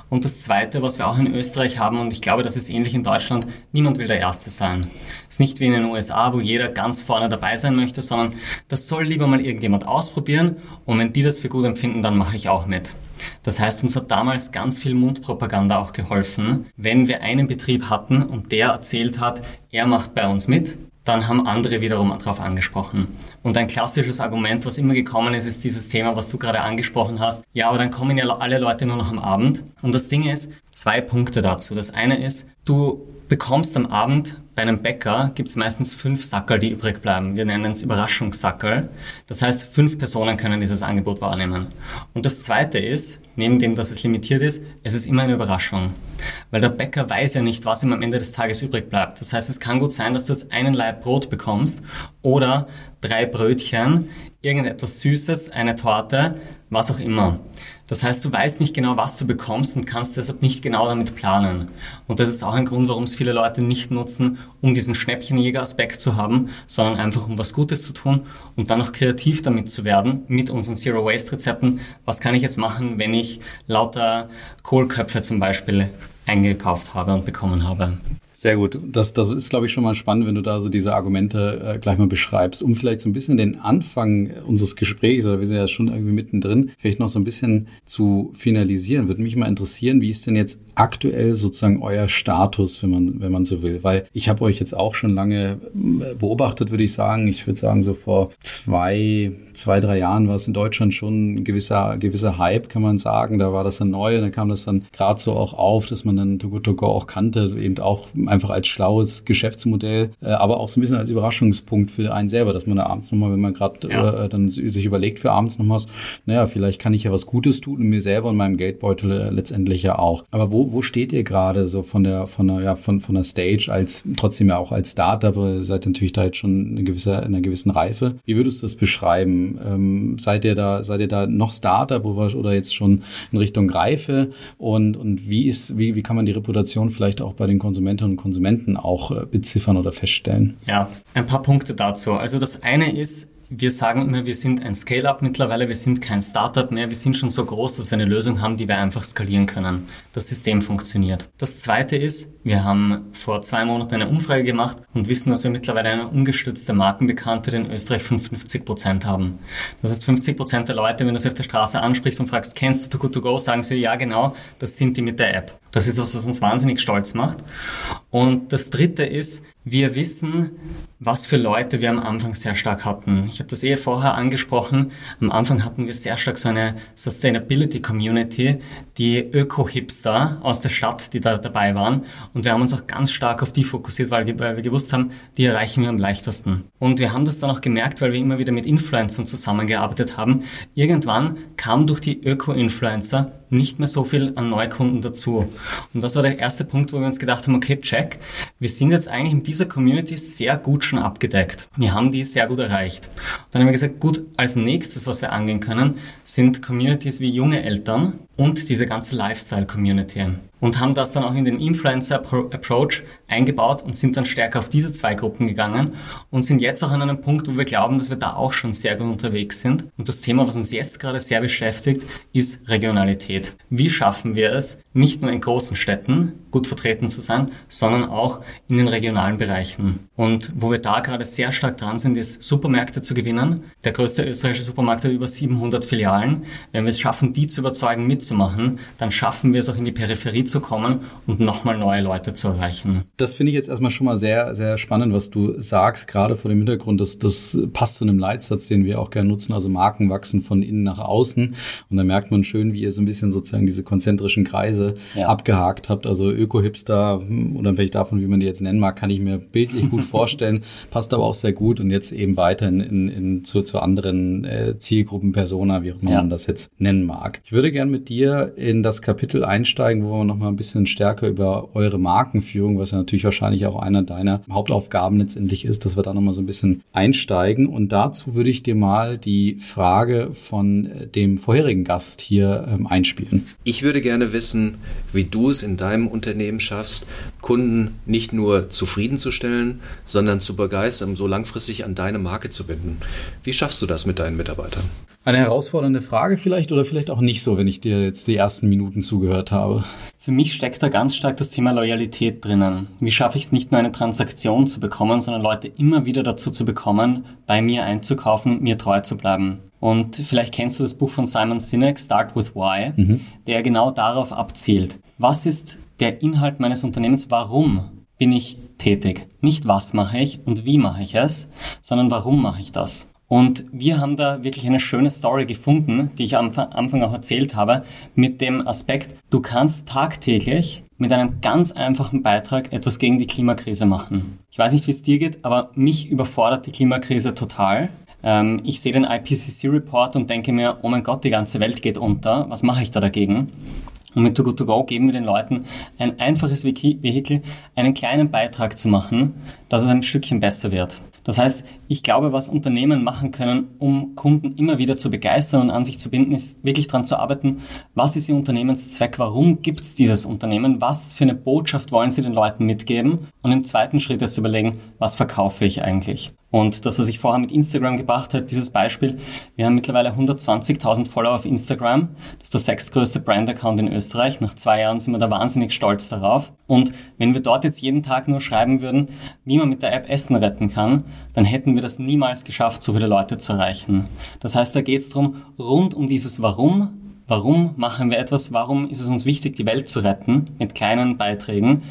Und das Zweite, was wir auch in Österreich haben, und ich glaube, das ist ähnlich in Deutschland, niemand will der Erste sein. Es ist nicht wie in den USA, wo jeder ganz vorne dabei sein möchte, sondern das soll lieber mal irgendjemand ausprobieren und wenn die das für gut empfinden, dann mache ich auch mit. Das heißt, uns hat damals ganz viel Mundpropaganda auch geholfen, wenn wir einen Betrieb hatten und der erzählt hat, er macht bei uns mit, dann haben andere wiederum darauf angesprochen. Und ein klassisches Argument, was immer gekommen ist, ist dieses Thema, was du gerade angesprochen hast. Ja, aber dann kommen ja alle Leute nur noch am Abend. Und das Ding ist, zwei Punkte dazu. Das eine ist, du bekommst am Abend bei einem Bäcker gibt es meistens fünf Sackerl, die übrig bleiben. Wir nennen es Überraschungssackerl. Das heißt, fünf Personen können dieses Angebot wahrnehmen. Und das Zweite ist, neben dem, dass es limitiert ist, es ist immer eine Überraschung. Weil der Bäcker weiß ja nicht, was ihm am Ende des Tages übrig bleibt. Das heißt, es kann gut sein, dass du jetzt einen Laib Brot bekommst oder drei Brötchen, irgendetwas Süßes, eine Torte, was auch immer. Das heißt, du weißt nicht genau, was du bekommst und kannst deshalb nicht genau damit planen. Und das ist auch ein Grund, warum es viele Leute nicht nutzen, um diesen Schnäppchenjäger-Aspekt zu haben, sondern einfach um was Gutes zu tun und dann auch kreativ damit zu werden, mit unseren Zero-Waste-Rezepten. Was kann ich jetzt machen, wenn ich lauter Kohlköpfe zum Beispiel eingekauft habe und bekommen habe? Sehr gut. Das, das ist, glaube ich, schon mal spannend, wenn du da so diese Argumente äh, gleich mal beschreibst. Um vielleicht so ein bisschen den Anfang unseres Gesprächs, oder wir sind ja schon irgendwie mittendrin, vielleicht noch so ein bisschen zu finalisieren, würde mich mal interessieren, wie ist denn jetzt aktuell sozusagen euer Status, wenn man, wenn man so will? Weil ich habe euch jetzt auch schon lange äh, beobachtet, würde ich sagen. Ich würde sagen, so vor zwei, zwei, drei Jahren war es in Deutschland schon ein gewisser, gewisser Hype, kann man sagen. Da war das dann neu und dann kam das dann gerade so auch auf, dass man dann Togo Togo auch kannte, eben auch einfach als schlaues Geschäftsmodell, äh, aber auch so ein bisschen als Überraschungspunkt für einen selber, dass man da abends nochmal, wenn man gerade ja. äh, dann sich überlegt für abends nochmal, naja, vielleicht kann ich ja was Gutes tun und mir selber und meinem Geldbeutel äh, letztendlich ja auch. Aber wo, wo steht ihr gerade so von der, von der, ja, von, von der Stage als, trotzdem ja auch als Startup, aber seid natürlich da jetzt schon eine gewisse, in einer gewissen Reife. Wie würdest du das beschreiben? Ähm, seid ihr da, seid ihr da noch Startup oder, oder jetzt schon in Richtung Reife? Und, und wie ist, wie, wie kann man die Reputation vielleicht auch bei den Konsumentinnen und Konsumenten auch äh, beziffern oder feststellen? Ja, ein paar Punkte dazu. Also das eine ist, wir sagen immer, wir sind ein Scale-up mittlerweile, wir sind kein Startup mehr, wir sind schon so groß, dass wir eine Lösung haben, die wir einfach skalieren können. Das System funktioniert. Das zweite ist, wir haben vor zwei Monaten eine Umfrage gemacht und wissen, dass wir mittlerweile eine ungestützte Markenbekanntheit in Österreich von 50 Prozent haben. Das heißt, 50 Prozent der Leute, wenn du sie auf der Straße ansprichst und fragst, kennst du Too Good To Go, sagen sie, ja genau, das sind die mit der App. Das ist was, was uns wahnsinnig stolz macht. Und das dritte ist, wir wissen, was für Leute wir am Anfang sehr stark hatten. Ich habe das eh vorher angesprochen. Am Anfang hatten wir sehr stark so eine Sustainability Community, die Öko-Hipster aus der Stadt, die da dabei waren. Und wir haben uns auch ganz stark auf die fokussiert, weil wir, weil wir gewusst haben, die erreichen wir am leichtesten. Und wir haben das dann auch gemerkt, weil wir immer wieder mit Influencern zusammengearbeitet haben. Irgendwann kam durch die Öko-Influencer nicht mehr so viel an Neukunden dazu. Und das war der erste Punkt, wo wir uns gedacht haben, okay, check, wir sind jetzt eigentlich in dieser Community sehr gut schon abgedeckt. Wir haben die sehr gut erreicht. Und dann haben wir gesagt, gut, als nächstes, was wir angehen können, sind Communities wie junge Eltern und diese ganze Lifestyle-Community und haben das dann auch in den Influencer-Approach eingebaut und sind dann stärker auf diese zwei Gruppen gegangen und sind jetzt auch an einem Punkt, wo wir glauben, dass wir da auch schon sehr gut unterwegs sind. Und das Thema, was uns jetzt gerade sehr beschäftigt, ist Regionalität. Wie schaffen wir es, nicht nur in großen Städten gut vertreten zu sein, sondern auch in den regionalen Bereichen. Und wo wir da gerade sehr stark dran sind, ist Supermärkte zu gewinnen. Der größte österreichische Supermarkt hat über 700 Filialen. Wenn wir es schaffen, die zu überzeugen, mitzumachen, dann schaffen wir es auch in die Peripherie zu kommen und nochmal neue Leute zu erreichen. Das finde ich jetzt erstmal schon mal sehr, sehr spannend, was du sagst, gerade vor dem Hintergrund, dass das passt zu einem Leitsatz, den wir auch gerne nutzen, also Marken wachsen von innen nach außen. Und da merkt man schön, wie ihr so ein bisschen sozusagen diese konzentrischen Kreise ja. abgehakt habt. Also Öko-Hipster, hm, unabhängig davon, wie man die jetzt nennen mag, kann ich mir bildlich gut vorstellen, passt aber auch sehr gut und jetzt eben weiter in, in, in zu, zu anderen äh, Zielgruppen, Persona, wie auch immer ja. man das jetzt nennen mag. Ich würde gerne mit dir in das Kapitel einsteigen, wo wir noch mal ein bisschen stärker über eure Markenführung, was ja natürlich wahrscheinlich auch einer deiner Hauptaufgaben letztendlich ist, dass wir da noch mal so ein bisschen einsteigen. Und dazu würde ich dir mal die Frage von dem vorherigen Gast hier ähm, einspielen. Ich würde gerne wissen, wie du es in deinem Unternehmen schaffst, Kunden nicht nur zufriedenzustellen, sondern zu begeistern, so langfristig an deine Marke zu binden. Wie schaffst du das mit deinen Mitarbeitern? Eine herausfordernde Frage vielleicht oder vielleicht auch nicht so, wenn ich dir jetzt die ersten Minuten zugehört habe. Für mich steckt da ganz stark das Thema Loyalität drinnen. Wie schaffe ich es nicht nur eine Transaktion zu bekommen, sondern Leute immer wieder dazu zu bekommen, bei mir einzukaufen, mir treu zu bleiben. Und vielleicht kennst du das Buch von Simon Sinek, Start with Why, mhm. der genau darauf abzielt. Was ist der Inhalt meines Unternehmens? Warum bin ich tätig? Nicht was mache ich und wie mache ich es, sondern warum mache ich das? Und wir haben da wirklich eine schöne Story gefunden, die ich am Anfang auch erzählt habe, mit dem Aspekt, du kannst tagtäglich mit einem ganz einfachen Beitrag etwas gegen die Klimakrise machen. Ich weiß nicht, wie es dir geht, aber mich überfordert die Klimakrise total. Ähm, ich sehe den IPCC-Report und denke mir, oh mein Gott, die ganze Welt geht unter. Was mache ich da dagegen? Und mit Too Good To Go geben wir den Leuten ein einfaches Vehikel, einen kleinen Beitrag zu machen, dass es ein Stückchen besser wird. Das heißt, ich glaube, was Unternehmen machen können, um Kunden immer wieder zu begeistern und an sich zu binden, ist wirklich daran zu arbeiten, was ist ihr Unternehmenszweck, warum gibt es dieses Unternehmen, was für eine Botschaft wollen sie den Leuten mitgeben Und im zweiten Schritt ist zu überlegen, was verkaufe ich eigentlich? Und das, was ich vorher mit Instagram gebracht habe, dieses Beispiel, wir haben mittlerweile 120.000 Follower auf Instagram. Das ist der sechstgrößte Brand-Account in Österreich. Nach zwei Jahren sind wir da wahnsinnig stolz darauf. Und wenn wir dort jetzt jeden Tag nur schreiben würden, wie man mit der App Essen retten kann, dann hätten wir das niemals geschafft, so viele Leute zu erreichen. Das heißt, da geht es darum, rund um dieses Warum, Warum machen wir etwas? Warum ist es uns wichtig, die Welt zu retten mit kleinen Beiträgen?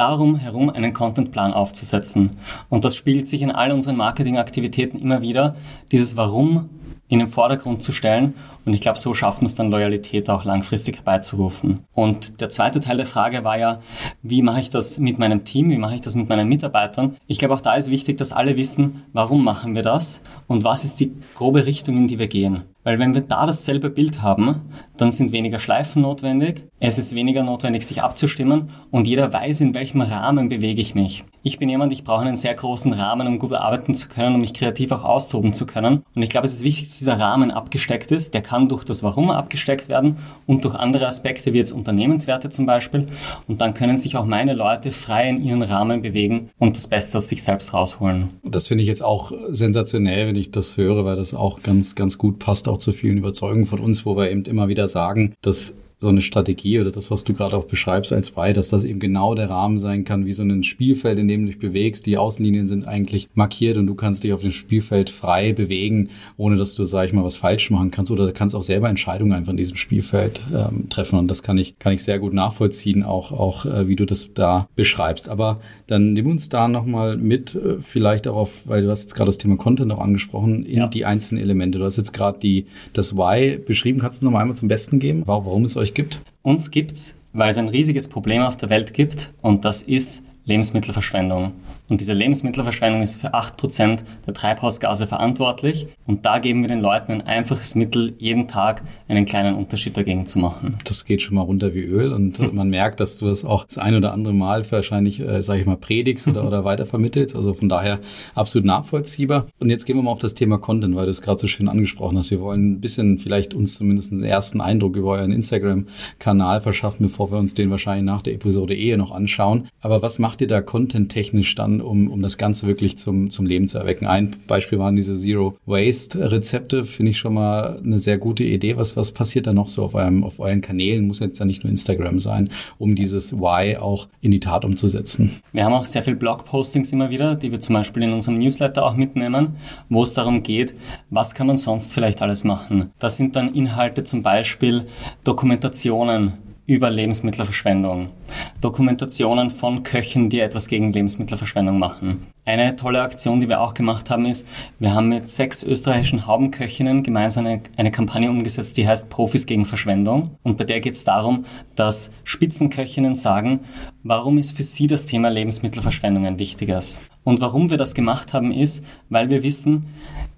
Darum herum einen Contentplan aufzusetzen. Und das spiegelt sich in all unseren Marketingaktivitäten immer wieder. Dieses Warum in den Vordergrund zu stellen. Und ich glaube, so schafft man es dann, Loyalität auch langfristig herbeizurufen. Und der zweite Teil der Frage war ja, wie mache ich das mit meinem Team, wie mache ich das mit meinen Mitarbeitern? Ich glaube, auch da ist wichtig, dass alle wissen, warum machen wir das und was ist die grobe Richtung, in die wir gehen. Weil wenn wir da dasselbe Bild haben, dann sind weniger Schleifen notwendig, es ist weniger notwendig, sich abzustimmen und jeder weiß, in welchem Rahmen bewege ich mich. Ich bin jemand, ich brauche einen sehr großen Rahmen, um gut arbeiten zu können, um mich kreativ auch austoben zu können. Und ich glaube, es ist wichtig, dass dieser Rahmen abgesteckt ist. Der kann durch das Warum abgesteckt werden und durch andere Aspekte wie jetzt Unternehmenswerte zum Beispiel. Und dann können sich auch meine Leute frei in ihren Rahmen bewegen und das Beste aus sich selbst rausholen. Das finde ich jetzt auch sensationell, wenn ich das höre, weil das auch ganz, ganz gut passt auch zu vielen Überzeugungen von uns, wo wir eben immer wieder sagen, dass so eine Strategie oder das, was du gerade auch beschreibst als bei, dass das eben genau der Rahmen sein kann, wie so ein Spielfeld, in dem du dich bewegst. Die Außenlinien sind eigentlich markiert und du kannst dich auf dem Spielfeld frei bewegen, ohne dass du, sag ich mal, was falsch machen kannst oder kannst auch selber Entscheidungen einfach in diesem Spielfeld ähm, treffen. Und das kann ich, kann ich sehr gut nachvollziehen, auch, auch äh, wie du das da beschreibst. Aber dann nimm uns da nochmal mit, äh, vielleicht darauf, weil du hast jetzt gerade das Thema Content auch angesprochen, in ja. die einzelnen Elemente. Du hast jetzt gerade die, das Why beschrieben. Kannst du noch mal einmal zum Besten geben, warum es euch euch gibt? Uns gibt's, weil es ein riesiges Problem auf der Welt gibt und das ist Lebensmittelverschwendung. Und diese Lebensmittelverschwendung ist für 8% der Treibhausgase verantwortlich. Und da geben wir den Leuten ein einfaches Mittel, jeden Tag einen kleinen Unterschied dagegen zu machen. Das geht schon mal runter wie Öl und man merkt, dass du das auch das ein oder andere Mal wahrscheinlich, äh, sage ich mal, predigst oder, oder weitervermittelst. Also von daher absolut nachvollziehbar. Und jetzt gehen wir mal auf das Thema Content, weil du es gerade so schön angesprochen hast. Wir wollen ein bisschen vielleicht uns zumindest einen ersten Eindruck über euren Instagram-Kanal verschaffen, bevor wir uns den wahrscheinlich nach der Episode Ehe noch anschauen. Aber was macht ihr da content-technisch dann um, um das Ganze wirklich zum, zum Leben zu erwecken. Ein Beispiel waren diese Zero Waste Rezepte, finde ich schon mal eine sehr gute Idee. Was, was passiert da noch so auf, eurem, auf euren Kanälen? Muss jetzt ja nicht nur Instagram sein, um dieses Why auch in die Tat umzusetzen. Wir haben auch sehr viel Blog-Postings immer wieder, die wir zum Beispiel in unserem Newsletter auch mitnehmen, wo es darum geht, was kann man sonst vielleicht alles machen. Das sind dann Inhalte zum Beispiel Dokumentationen, über Lebensmittelverschwendung. Dokumentationen von Köchen, die etwas gegen Lebensmittelverschwendung machen. Eine tolle Aktion, die wir auch gemacht haben, ist, wir haben mit sechs österreichischen Haubenköchinnen gemeinsam eine, eine Kampagne umgesetzt, die heißt Profis gegen Verschwendung. Und bei der geht es darum, dass Spitzenköchinnen sagen, warum ist für sie das Thema Lebensmittelverschwendung ein wichtiges. Und warum wir das gemacht haben, ist, weil wir wissen,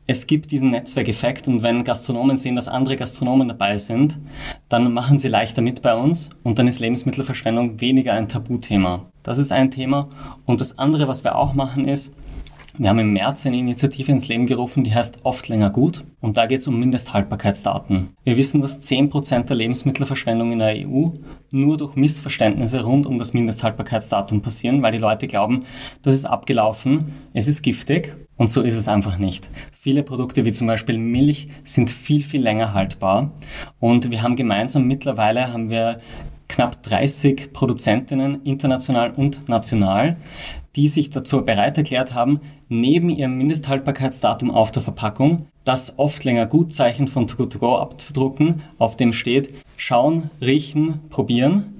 es gibt diesen Netzwerkeffekt und wenn Gastronomen sehen, dass andere Gastronomen dabei sind, dann machen sie leichter mit bei uns und dann ist Lebensmittelverschwendung weniger ein Tabuthema. Das ist ein Thema. Und das andere, was wir auch machen, ist, wir haben im März eine Initiative ins Leben gerufen, die heißt Oft länger gut. Und da geht es um Mindesthaltbarkeitsdaten. Wir wissen, dass 10% der Lebensmittelverschwendung in der EU nur durch Missverständnisse rund um das Mindesthaltbarkeitsdatum passieren, weil die Leute glauben, das ist abgelaufen, es ist giftig. Und so ist es einfach nicht. Viele Produkte wie zum Beispiel Milch sind viel, viel länger haltbar. Und wir haben gemeinsam mittlerweile haben wir knapp 30 Produzentinnen international und national, die sich dazu bereit erklärt haben, neben ihrem Mindesthaltbarkeitsdatum auf der Verpackung das oft länger Gutzeichen von Too Good To Go abzudrucken, auf dem steht schauen, riechen, probieren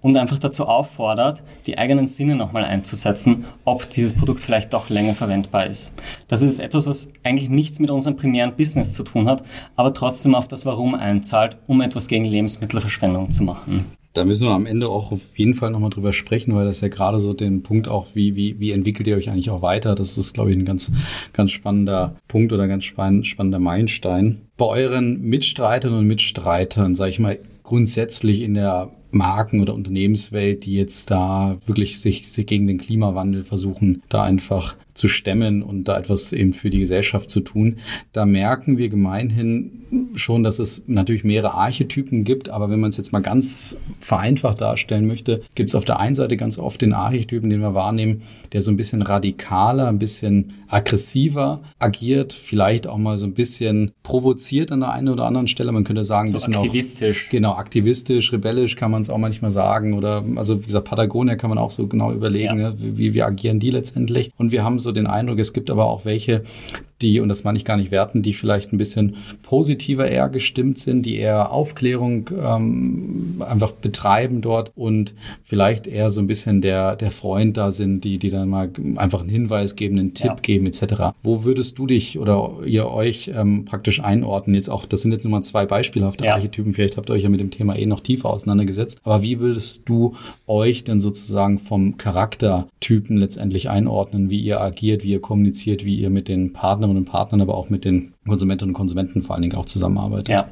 und einfach dazu auffordert, die eigenen Sinne nochmal einzusetzen, ob dieses Produkt vielleicht doch länger verwendbar ist. Das ist etwas, was eigentlich nichts mit unserem primären Business zu tun hat, aber trotzdem auf das Warum einzahlt, um etwas gegen Lebensmittelverschwendung zu machen. Da müssen wir am Ende auch auf jeden Fall nochmal drüber sprechen, weil das ja gerade so den Punkt auch, wie, wie, wie entwickelt ihr euch eigentlich auch weiter? Das ist, glaube ich, ein ganz, ganz spannender Punkt oder ganz spannender Meilenstein. Bei euren Mitstreitern und Mitstreitern, sage ich mal, grundsätzlich in der Marken- oder Unternehmenswelt, die jetzt da wirklich sich, sich gegen den Klimawandel versuchen, da einfach zu stemmen und da etwas eben für die Gesellschaft zu tun. Da merken wir gemeinhin schon, dass es natürlich mehrere Archetypen gibt, aber wenn man es jetzt mal ganz vereinfacht darstellen möchte, gibt es auf der einen Seite ganz oft den Archetypen, den wir wahrnehmen, der so ein bisschen radikaler, ein bisschen aggressiver agiert, vielleicht auch mal so ein bisschen provoziert an der einen oder anderen Stelle. Man könnte sagen, so ein bisschen aktivistisch. Auch, genau, aktivistisch, rebellisch kann man es auch manchmal sagen. Oder also wie gesagt, Patagonia kann man auch so genau überlegen, ja. wie, wie, wie agieren die letztendlich. Und wir haben so den Eindruck, es gibt aber auch welche, die, und das meine ich gar nicht werten, die vielleicht ein bisschen positiver eher gestimmt sind, die eher Aufklärung ähm, einfach betreiben dort und vielleicht eher so ein bisschen der, der Freund da sind, die, die dann mal einfach einen Hinweis geben, einen Tipp ja. geben etc. Wo würdest du dich oder ihr euch ähm, praktisch einordnen? Jetzt auch, das sind jetzt nur mal zwei beispielhafte ja. Archetypen, vielleicht habt ihr euch ja mit dem Thema eh noch tiefer auseinandergesetzt, aber wie würdest du euch denn sozusagen vom Charaktertypen letztendlich einordnen, wie ihr agiert, wie ihr kommuniziert, wie ihr mit den Partnern und Partnern, aber auch mit den Konsumentinnen und Konsumenten vor allen Dingen auch zusammenarbeitet. Ja,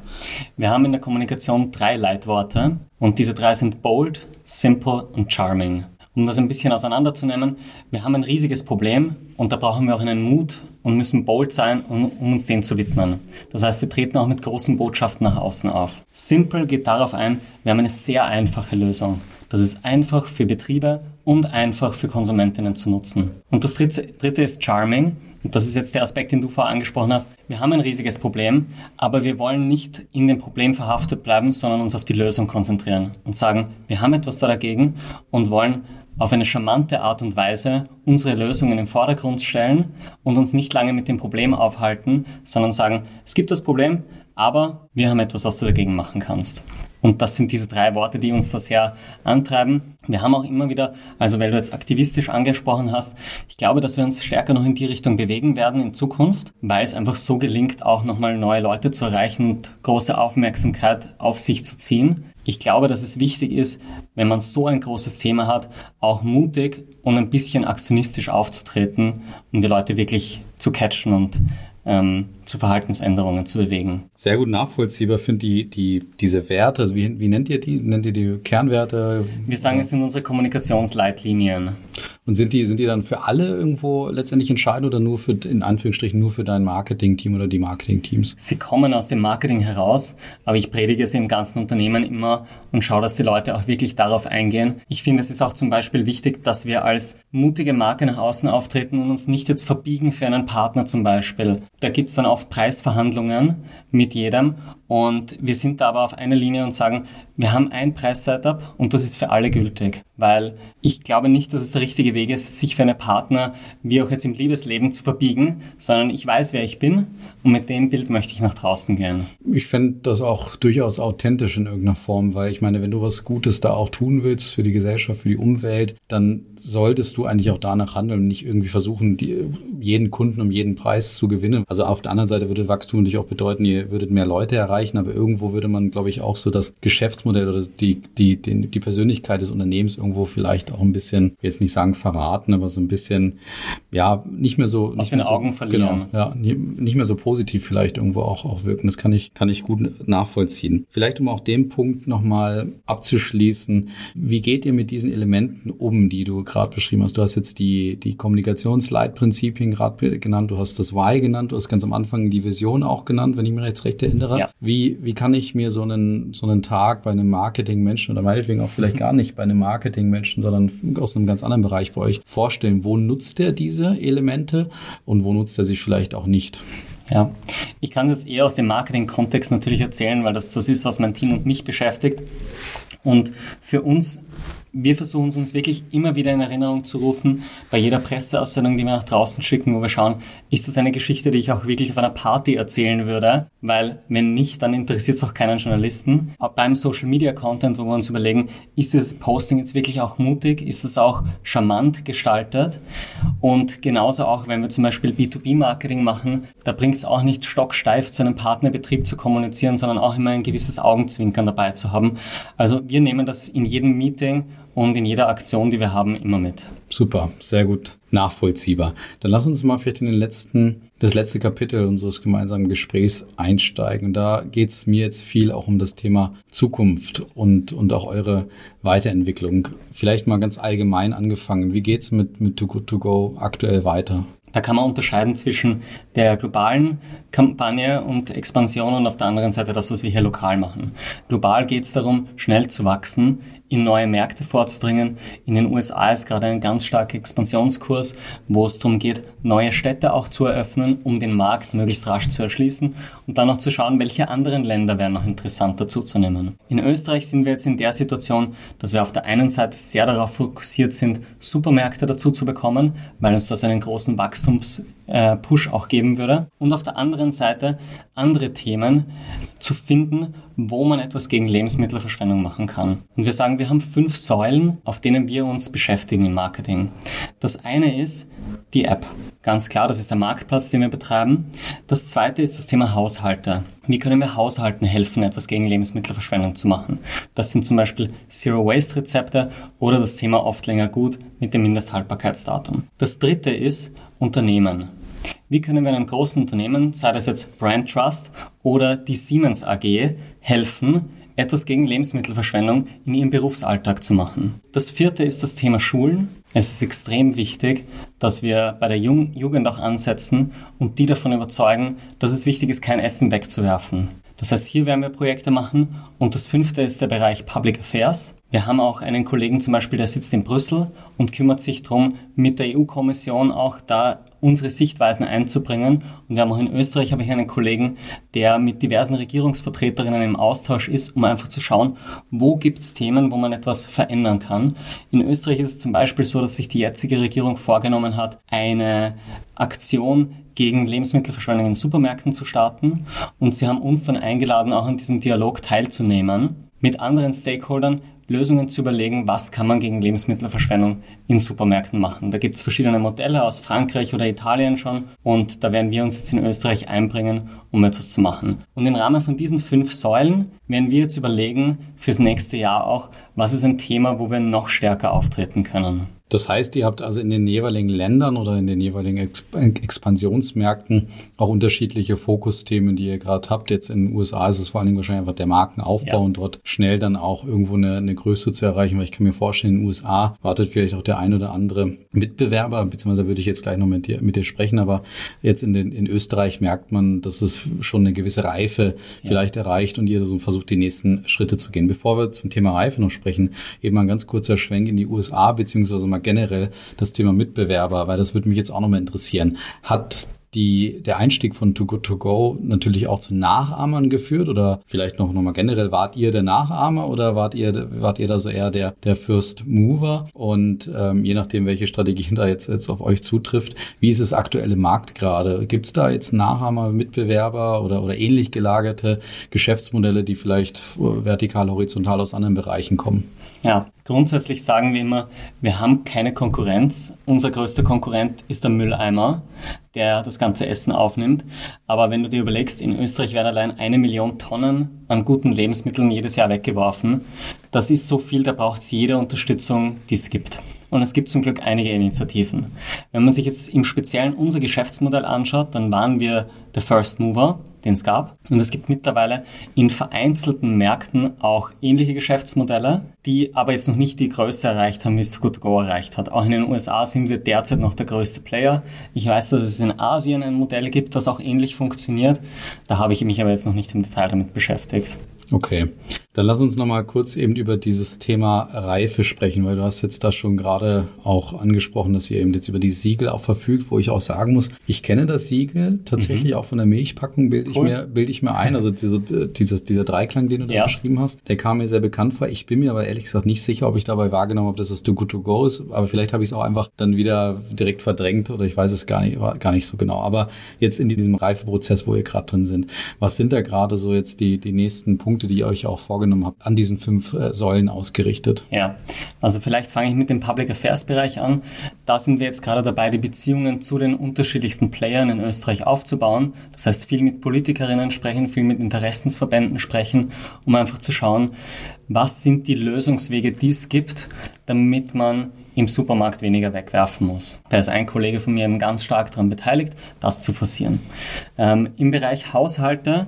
wir haben in der Kommunikation drei Leitworte und diese drei sind bold, simple und charming. Um das ein bisschen auseinanderzunehmen, wir haben ein riesiges Problem und da brauchen wir auch einen Mut und müssen bold sein, um, um uns dem zu widmen. Das heißt, wir treten auch mit großen Botschaften nach außen auf. Simple geht darauf ein, wir haben eine sehr einfache Lösung. Das ist einfach für Betriebe und einfach für Konsumentinnen zu nutzen. Und das dritte, dritte ist Charming. Und das ist jetzt der Aspekt, den du vorher angesprochen hast. Wir haben ein riesiges Problem, aber wir wollen nicht in dem Problem verhaftet bleiben, sondern uns auf die Lösung konzentrieren und sagen, wir haben etwas da dagegen und wollen auf eine charmante Art und Weise unsere Lösungen im Vordergrund stellen und uns nicht lange mit dem Problem aufhalten, sondern sagen, es gibt das Problem, aber wir haben etwas, was du dagegen machen kannst. Und das sind diese drei Worte, die uns da sehr antreiben. Wir haben auch immer wieder, also weil du jetzt aktivistisch angesprochen hast, ich glaube, dass wir uns stärker noch in die Richtung bewegen werden in Zukunft, weil es einfach so gelingt, auch nochmal neue Leute zu erreichen und große Aufmerksamkeit auf sich zu ziehen. Ich glaube, dass es wichtig ist, wenn man so ein großes Thema hat, auch mutig und ein bisschen aktionistisch aufzutreten, um die Leute wirklich zu catchen und ähm, zu Verhaltensänderungen zu bewegen. Sehr gut nachvollziehbar finde die, die, diese Werte, also wie, wie nennt ihr die? Nennt ihr die Kernwerte? Wir sagen, es sind unsere Kommunikationsleitlinien. Und sind die, sind die dann für alle irgendwo letztendlich entscheidend oder nur für, in Anführungsstrichen, nur für dein Marketing-Team oder die Marketing-Teams? Sie kommen aus dem Marketing heraus, aber ich predige sie im ganzen Unternehmen immer und schaue, dass die Leute auch wirklich darauf eingehen. Ich finde, es ist auch zum Beispiel wichtig, dass wir als mutige Marke nach außen auftreten und uns nicht jetzt verbiegen für einen Partner zum Beispiel. Da gibt's dann oft Preisverhandlungen mit jedem und wir sind da aber auf einer Linie und sagen, wir haben ein Preissetup und das ist für alle gültig, weil ich glaube nicht, dass es der richtige Weg ist, sich für einen Partner, wie auch jetzt im Liebesleben, zu verbiegen, sondern ich weiß, wer ich bin und mit dem Bild möchte ich nach draußen gehen. Ich fände das auch durchaus authentisch in irgendeiner Form, weil ich meine, wenn du was Gutes da auch tun willst für die Gesellschaft, für die Umwelt, dann solltest du eigentlich auch danach handeln und nicht irgendwie versuchen, die, jeden Kunden um jeden Preis zu gewinnen. Also auf der anderen Seite würde Wachstum natürlich auch bedeuten, ihr würdet mehr Leute erreichen, aber irgendwo würde man, glaube ich, auch so das Geschäftsmodell oder die, die, die, die Persönlichkeit des Unternehmens irgendwo vielleicht auch ein bisschen, jetzt nicht sagen verraten, aber so ein bisschen, ja, nicht mehr so. Aus den so, Augen verlieren. Genau, ja, nicht mehr so positiv vielleicht irgendwo auch, auch wirken. Das kann ich, kann ich gut nachvollziehen. Vielleicht um auch den Punkt nochmal abzuschließen. Wie geht ihr mit diesen Elementen um, die du gerade beschrieben hast? Du hast jetzt die, die Kommunikationsleitprinzipien gerade genannt, du hast das Why genannt, du hast ganz am Anfang die Vision auch genannt, wenn ich mich jetzt recht erinnere. Ja. Wie, wie kann ich mir so einen, so einen Tag bei einem Marketingmenschen oder meinetwegen auch vielleicht gar nicht bei einem Marketingmenschen, sondern aus einem ganz anderen Bereich bei euch vorstellen? Wo nutzt er diese Elemente und wo nutzt er sie vielleicht auch nicht? Ja, ich kann es jetzt eher aus dem Marketing-Kontext natürlich erzählen, weil das das ist, was mein Team und mich beschäftigt. Und für uns wir versuchen es uns wirklich immer wieder in Erinnerung zu rufen, bei jeder Presseaussendung, die wir nach draußen schicken, wo wir schauen, ist das eine Geschichte, die ich auch wirklich auf einer Party erzählen würde? Weil wenn nicht, dann interessiert es auch keinen Journalisten. Auch beim Social Media Content, wo wir uns überlegen, ist dieses Posting jetzt wirklich auch mutig? Ist es auch charmant gestaltet? Und genauso auch, wenn wir zum Beispiel B2B-Marketing machen, da bringt es auch nicht stocksteif zu einem Partnerbetrieb zu kommunizieren, sondern auch immer ein gewisses Augenzwinkern dabei zu haben. Also wir nehmen das in jedem Meeting und in jeder Aktion, die wir haben, immer mit. Super, sehr gut nachvollziehbar. Dann lass uns mal vielleicht in den letzten, das letzte Kapitel unseres gemeinsamen Gesprächs einsteigen. Da geht es mir jetzt viel auch um das Thema Zukunft und, und auch eure Weiterentwicklung. Vielleicht mal ganz allgemein angefangen. Wie geht's mit, mit Too Good To Go aktuell weiter? Da kann man unterscheiden zwischen der globalen Kampagne und Expansion und auf der anderen Seite das, was wir hier lokal machen. Global geht es darum, schnell zu wachsen, in neue Märkte vorzudringen. In den USA ist gerade ein ganz starker Expansionskurs, wo es darum geht, neue Städte auch zu eröffnen, um den Markt möglichst rasch zu erschließen und dann auch zu schauen, welche anderen Länder wären noch interessant dazuzunehmen. In Österreich sind wir jetzt in der Situation, dass wir auf der einen Seite sehr darauf fokussiert sind, Supermärkte dazu zu bekommen, weil uns das einen großen Wachstumspush auch geben würde. Und auf der anderen Seite andere Themen zu finden, wo man etwas gegen Lebensmittelverschwendung machen kann. Und wir sagen, wir haben fünf Säulen, auf denen wir uns beschäftigen im Marketing. Das eine ist die App. Ganz klar, das ist der Marktplatz, den wir betreiben. Das zweite ist das Thema Haushalte. Wie können wir Haushalten helfen, etwas gegen Lebensmittelverschwendung zu machen? Das sind zum Beispiel Zero-Waste-Rezepte oder das Thema oft länger gut mit dem Mindesthaltbarkeitsdatum. Das dritte ist Unternehmen. Wie können wir einem großen Unternehmen, sei das jetzt Brand Trust oder die Siemens AG, helfen, etwas gegen Lebensmittelverschwendung in ihrem Berufsalltag zu machen? Das vierte ist das Thema Schulen. Es ist extrem wichtig, dass wir bei der Jugend auch ansetzen und die davon überzeugen, dass es wichtig ist, kein Essen wegzuwerfen. Das heißt, hier werden wir Projekte machen. Und das fünfte ist der Bereich Public Affairs. Wir haben auch einen Kollegen zum Beispiel, der sitzt in Brüssel und kümmert sich darum, mit der EU-Kommission auch da unsere Sichtweisen einzubringen. Und wir haben auch in Österreich habe ich einen Kollegen, der mit diversen Regierungsvertreterinnen im Austausch ist, um einfach zu schauen, wo gibt es Themen, wo man etwas verändern kann. In Österreich ist es zum Beispiel so, dass sich die jetzige Regierung vorgenommen hat, eine Aktion gegen Lebensmittelverschwendung in Supermärkten zu starten. Und sie haben uns dann eingeladen, auch an diesem Dialog teilzunehmen mit anderen Stakeholdern, Lösungen zu überlegen, was kann man gegen Lebensmittelverschwendung in Supermärkten machen. Da gibt es verschiedene Modelle aus Frankreich oder Italien schon und da werden wir uns jetzt in Österreich einbringen, um etwas zu machen. Und im Rahmen von diesen fünf Säulen werden wir jetzt überlegen, fürs nächste Jahr auch, was ist ein Thema, wo wir noch stärker auftreten können. Das heißt, ihr habt also in den jeweiligen Ländern oder in den jeweiligen Exp Expansionsmärkten auch unterschiedliche Fokusthemen, die ihr gerade habt. Jetzt in den USA ist es vor allen Dingen wahrscheinlich einfach der Markenaufbau ja. und dort schnell dann auch irgendwo eine, eine Größe zu erreichen, weil ich kann mir vorstellen, in den USA wartet vielleicht auch der ein oder andere Mitbewerber, beziehungsweise würde ich jetzt gleich noch mit dir, mit dir sprechen, aber jetzt in, den, in Österreich merkt man, dass es schon eine gewisse Reife ja. vielleicht erreicht und ihr so versucht, die nächsten Schritte zu gehen. Bevor wir zum Thema Reife noch sprechen, eben mal ein ganz kurzer Schwenk in die USA, beziehungsweise mal generell das Thema Mitbewerber, weil das würde mich jetzt auch nochmal interessieren. Hat die, der Einstieg von Too Good To Go natürlich auch zu Nachahmern geführt oder vielleicht noch, noch mal generell, wart ihr der Nachahmer oder wart ihr, wart ihr da so eher der, der First Mover und ähm, je nachdem, welche Strategie da jetzt, jetzt auf euch zutrifft, wie ist es aktuell im Markt gerade? Gibt es da jetzt Nachahmer, Mitbewerber oder, oder ähnlich gelagerte Geschäftsmodelle, die vielleicht vertikal, horizontal aus anderen Bereichen kommen? Ja, grundsätzlich sagen wir immer, wir haben keine Konkurrenz. Unser größter Konkurrent ist der Mülleimer, der das ganze Essen aufnimmt. Aber wenn du dir überlegst, in Österreich werden allein eine Million Tonnen an guten Lebensmitteln jedes Jahr weggeworfen. Das ist so viel, da braucht es jede Unterstützung, die es gibt. Und es gibt zum Glück einige Initiativen. Wenn man sich jetzt im Speziellen unser Geschäftsmodell anschaut, dann waren wir der First Mover den es gab. Und es gibt mittlerweile in vereinzelten Märkten auch ähnliche Geschäftsmodelle, die aber jetzt noch nicht die Größe erreicht haben, wie es Good Go erreicht hat. Auch in den USA sind wir derzeit noch der größte Player. Ich weiß, dass es in Asien ein Modell gibt, das auch ähnlich funktioniert. Da habe ich mich aber jetzt noch nicht im Detail damit beschäftigt. Okay. Dann lass uns nochmal kurz eben über dieses Thema Reife sprechen, weil du hast jetzt da schon gerade auch angesprochen, dass ihr eben jetzt über die Siegel auch verfügt, wo ich auch sagen muss, ich kenne das Siegel tatsächlich mhm. auch von der Milchpackung, bilde cool. ich mir, bilde ich mir ein. Also diese, dieses, dieser Dreiklang, den du ja. da beschrieben hast, der kam mir sehr bekannt vor. Ich bin mir aber ehrlich gesagt nicht sicher, ob ich dabei wahrgenommen habe, dass es Too Good To Go ist, aber vielleicht habe ich es auch einfach dann wieder direkt verdrängt oder ich weiß es gar nicht, gar nicht so genau. Aber jetzt in diesem Reifeprozess, wo ihr gerade drin sind, was sind da gerade so jetzt die, die nächsten Punkte, die ihr euch auch vorgenommen vorgenommen habt, an diesen fünf äh, Säulen ausgerichtet? Ja, also vielleicht fange ich mit dem Public Affairs Bereich an. Da sind wir jetzt gerade dabei, die Beziehungen zu den unterschiedlichsten Playern in Österreich aufzubauen. Das heißt, viel mit Politikerinnen sprechen, viel mit Interessensverbänden sprechen, um einfach zu schauen, was sind die Lösungswege, die es gibt, damit man im Supermarkt weniger wegwerfen muss. Da ist ein Kollege von mir eben ganz stark daran beteiligt, das zu forcieren. Ähm, Im Bereich Haushalte,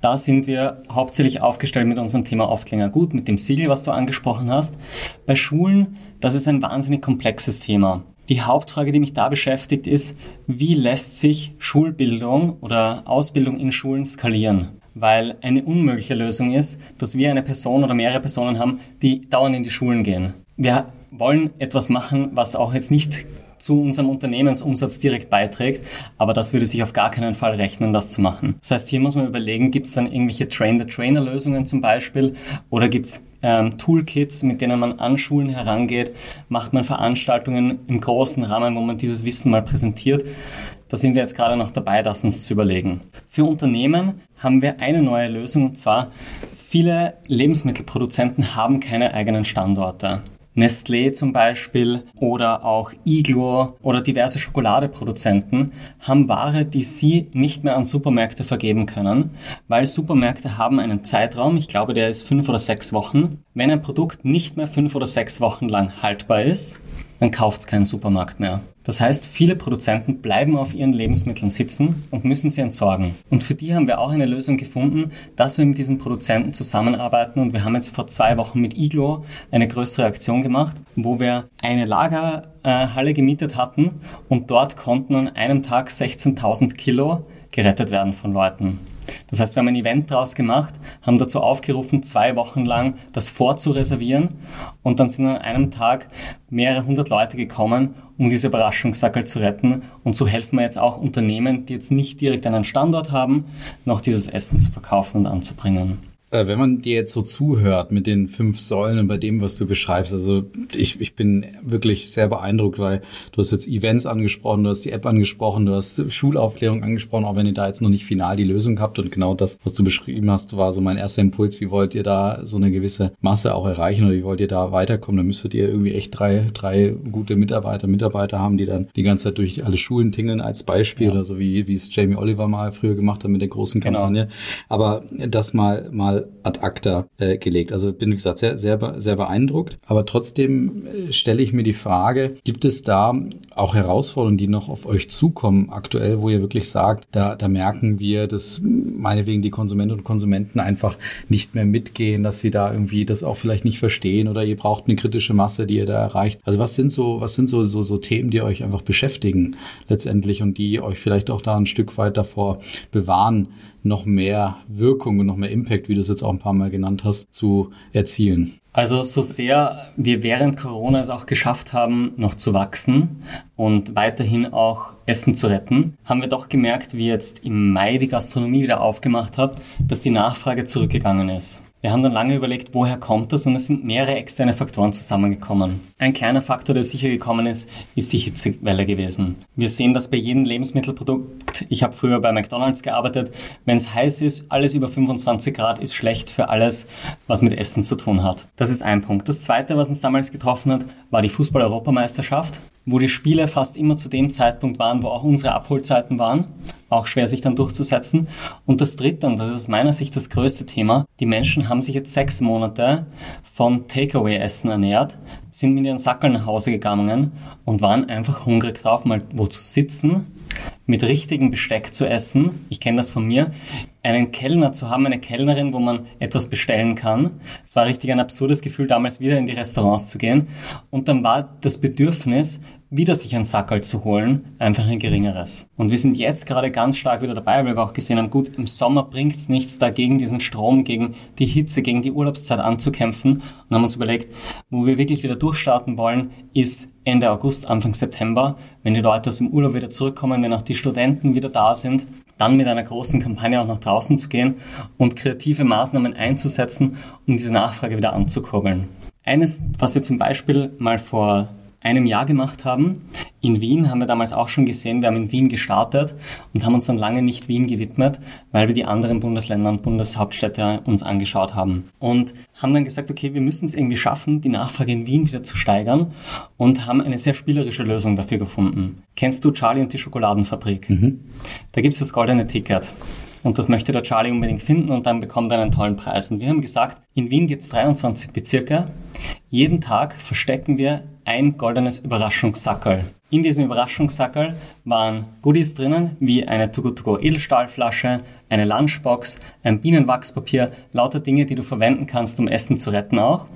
da sind wir hauptsächlich aufgestellt mit unserem Thema oft länger gut, mit dem Siegel, was du angesprochen hast. Bei Schulen Das ist ein wahnsinnig komplexes Thema. Die Hauptfrage, die mich da beschäftigt, ist, wie lässt sich Schulbildung oder Ausbildung in Schulen skalieren? Weil eine unmögliche Lösung ist, dass wir eine Person oder mehrere Personen haben, die dauernd in die Schulen gehen. Wir wollen etwas machen, was auch jetzt nicht zu unserem Unternehmensumsatz direkt beiträgt, aber das würde sich auf gar keinen Fall rechnen, das zu machen. Das heißt, hier muss man überlegen, gibt es dann irgendwelche Train-the-Trainer-Lösungen zum Beispiel oder gibt es ähm, Toolkits, mit denen man an Schulen herangeht, macht man Veranstaltungen im großen Rahmen, wo man dieses Wissen mal präsentiert. Da sind wir jetzt gerade noch dabei, das uns zu überlegen. Für Unternehmen haben wir eine neue Lösung und zwar viele Lebensmittelproduzenten haben keine eigenen Standorte. Nestlé zum Beispiel oder auch Iglo oder diverse Schokoladeproduzenten haben Ware, die sie nicht mehr an Supermärkte vergeben können, weil Supermärkte haben einen Zeitraum, ich glaube der ist fünf oder sechs Wochen. Wenn ein Produkt nicht mehr fünf oder sechs Wochen lang haltbar ist, dann kauft es keinen Supermarkt mehr. Das heißt, viele Produzenten bleiben auf ihren Lebensmitteln sitzen und müssen sie entsorgen. Und für die haben wir auch eine Lösung gefunden, dass wir mit diesen Produzenten zusammenarbeiten. Und wir haben jetzt vor zwei Wochen mit Iglo eine größere Aktion gemacht, wo wir eine Lagerhalle gemietet hatten und dort konnten an einem Tag 16.000 Kilo gerettet werden von Leuten. Das heißt, wir haben ein Event daraus gemacht, haben dazu aufgerufen, zwei Wochen lang das vorzureservieren und dann sind an einem Tag mehrere hundert Leute gekommen, um diese Überraschungssackel zu retten und so helfen wir jetzt auch Unternehmen, die jetzt nicht direkt einen Standort haben, noch dieses Essen zu verkaufen und anzubringen. Äh, wenn man dir jetzt so zuhört mit den fünf Säulen und bei dem, was du beschreibst, also ich, ich bin wirklich sehr beeindruckt, weil du hast jetzt Events angesprochen, du hast die App angesprochen, du hast Schulaufklärung angesprochen, auch wenn ihr da jetzt noch nicht final die Lösung habt und genau das, was du beschrieben hast, war so mein erster Impuls, wie wollt ihr da so eine gewisse Masse auch erreichen oder wie wollt ihr da weiterkommen? Da müsstet ihr irgendwie echt drei, drei gute Mitarbeiter, Mitarbeiter haben, die dann die ganze Zeit durch alle Schulen tingeln als Beispiel ja. oder so wie, wie es Jamie Oliver mal früher gemacht hat mit der großen genau. Kampagne. Genau. Aber das mal, mal ad acta äh, gelegt. Also bin, wie gesagt, sehr, sehr, sehr beeindruckt. Aber trotzdem äh, stelle ich mir die Frage, gibt es da auch Herausforderungen, die noch auf euch zukommen aktuell, wo ihr wirklich sagt, da, da merken wir, dass meinetwegen die Konsumentinnen und Konsumenten einfach nicht mehr mitgehen, dass sie da irgendwie das auch vielleicht nicht verstehen oder ihr braucht eine kritische Masse, die ihr da erreicht. Also was sind so, was sind so, so, so Themen, die euch einfach beschäftigen letztendlich und die euch vielleicht auch da ein Stück weit davor bewahren, noch mehr Wirkung und noch mehr Impact, wie du es jetzt auch ein paar Mal genannt hast, zu erzielen? Also so sehr wir während Corona es auch geschafft haben, noch zu wachsen und weiterhin auch Essen zu retten, haben wir doch gemerkt, wie jetzt im Mai die Gastronomie wieder aufgemacht hat, dass die Nachfrage zurückgegangen ist. Wir haben dann lange überlegt, woher kommt das und es sind mehrere externe Faktoren zusammengekommen. Ein kleiner Faktor, der sicher gekommen ist, ist die Hitzewelle gewesen. Wir sehen das bei jedem Lebensmittelprodukt. Ich habe früher bei McDonald's gearbeitet. Wenn es heiß ist, alles über 25 Grad ist schlecht für alles, was mit Essen zu tun hat. Das ist ein Punkt. Das zweite, was uns damals getroffen hat, war die Fußball-Europameisterschaft wo die Spiele fast immer zu dem Zeitpunkt waren, wo auch unsere Abholzeiten waren. Auch schwer sich dann durchzusetzen. Und das dritte, und das ist aus meiner Sicht das größte Thema, die Menschen haben sich jetzt sechs Monate von Takeaway-Essen ernährt, sind mit ihren Sackeln nach Hause gegangen und waren einfach hungrig drauf, mal wo zu sitzen, mit richtigem Besteck zu essen. Ich kenne das von mir. Einen Kellner zu haben, eine Kellnerin, wo man etwas bestellen kann. Es war richtig ein absurdes Gefühl, damals wieder in die Restaurants zu gehen. Und dann war das Bedürfnis, wieder sich ein Sackerl zu holen, einfach ein geringeres. Und wir sind jetzt gerade ganz stark wieder dabei, weil wir auch gesehen haben, gut, im Sommer bringt es nichts, da gegen diesen Strom, gegen die Hitze, gegen die Urlaubszeit anzukämpfen und haben uns überlegt, wo wir wirklich wieder durchstarten wollen, ist Ende August, Anfang September, wenn die Leute aus dem Urlaub wieder zurückkommen, wenn auch die Studenten wieder da sind, dann mit einer großen Kampagne auch nach draußen zu gehen und kreative Maßnahmen einzusetzen, um diese Nachfrage wieder anzukurbeln. Eines, was wir zum Beispiel mal vor einem Jahr gemacht haben. In Wien haben wir damals auch schon gesehen, wir haben in Wien gestartet und haben uns dann lange nicht Wien gewidmet, weil wir die anderen Bundesländer und Bundeshauptstädte uns angeschaut haben. Und haben dann gesagt, okay, wir müssen es irgendwie schaffen, die Nachfrage in Wien wieder zu steigern und haben eine sehr spielerische Lösung dafür gefunden. Kennst du Charlie und die Schokoladenfabrik? Mhm. Da gibt's das goldene Ticket. Und das möchte der Charlie unbedingt finden und dann bekommt er einen tollen Preis. Und wir haben gesagt, in Wien gibt's 23 Bezirke. Jeden Tag verstecken wir ein goldenes Überraschungssackerl. In diesem Überraschungssackerl waren Goodies drinnen, wie eine Togo-Togo Edelstahlflasche, eine Lunchbox, ein Bienenwachspapier, lauter Dinge, die du verwenden kannst, um Essen zu retten auch.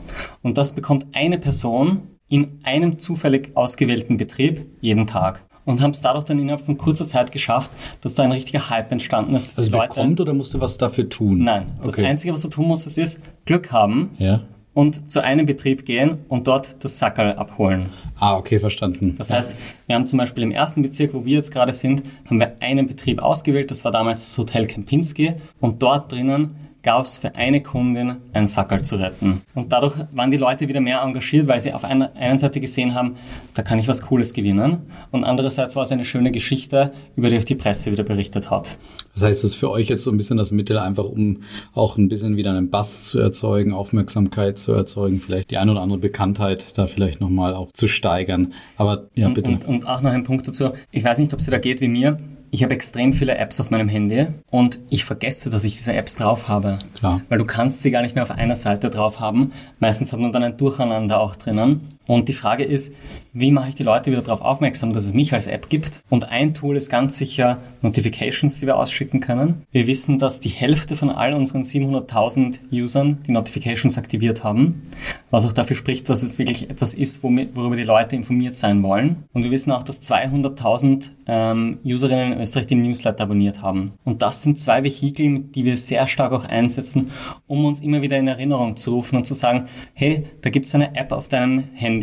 Und das bekommt eine Person in einem zufällig ausgewählten Betrieb jeden Tag und haben es dadurch dann innerhalb von kurzer Zeit geschafft, dass da ein richtiger Hype entstanden ist. Dass Also Leute, bekommt oder musst du was dafür tun? Nein, das Okay. Einzige, was du tun musst, ist Glück haben Ja. Und zu einem Betrieb gehen und dort das Sackerl abholen. Ah, okay, verstanden. Das heißt, wir haben zum Beispiel im ersten Bezirk, wo wir jetzt gerade sind, haben wir einen Betrieb ausgewählt. Das war damals das Hotel Kempinski. Und dort drinnen gab es für eine Kundin ein Sackerl zu retten. Und dadurch waren die Leute wieder mehr engagiert, weil sie auf einer einen Seite gesehen haben, da kann ich was Cooles gewinnen. Und andererseits war es eine schöne Geschichte, über die auch die Presse wieder berichtet hat. Das heißt, es ist für euch jetzt so ein bisschen das Mittel, einfach um auch ein bisschen wieder einen Bass zu erzeugen, Aufmerksamkeit zu erzeugen, vielleicht die eine oder andere Bekanntheit da vielleicht nochmal auch zu steigern. Aber ja, bitte. Und, und auch noch ein Punkt dazu. Ich weiß nicht, ob es dir da geht wie mir. Ich habe extrem viele Apps auf meinem Handy und ich vergesse, dass ich diese Apps drauf habe. Klar. Weil du kannst sie gar nicht mehr auf einer Seite drauf haben. Meistens hat man dann ein Durcheinander auch drinnen. Und die Frage ist, wie mache ich die Leute wieder darauf aufmerksam, dass es mich als App gibt? Und ein Tool ist ganz sicher Notifications, die wir ausschicken können. Wir wissen, dass die Hälfte von all unseren 700.000 Usern die Notifications aktiviert haben, was auch dafür spricht, dass es wirklich etwas ist, worüber die Leute informiert sein wollen. Und wir wissen auch, dass 200.000 ähm, Userinnen in Österreich den Newsletter abonniert haben. Und das sind zwei Vehikel, die wir sehr stark auch einsetzen, um uns immer wieder in Erinnerung zu rufen und zu sagen, hey, da gibt's eine App auf deinem Handy,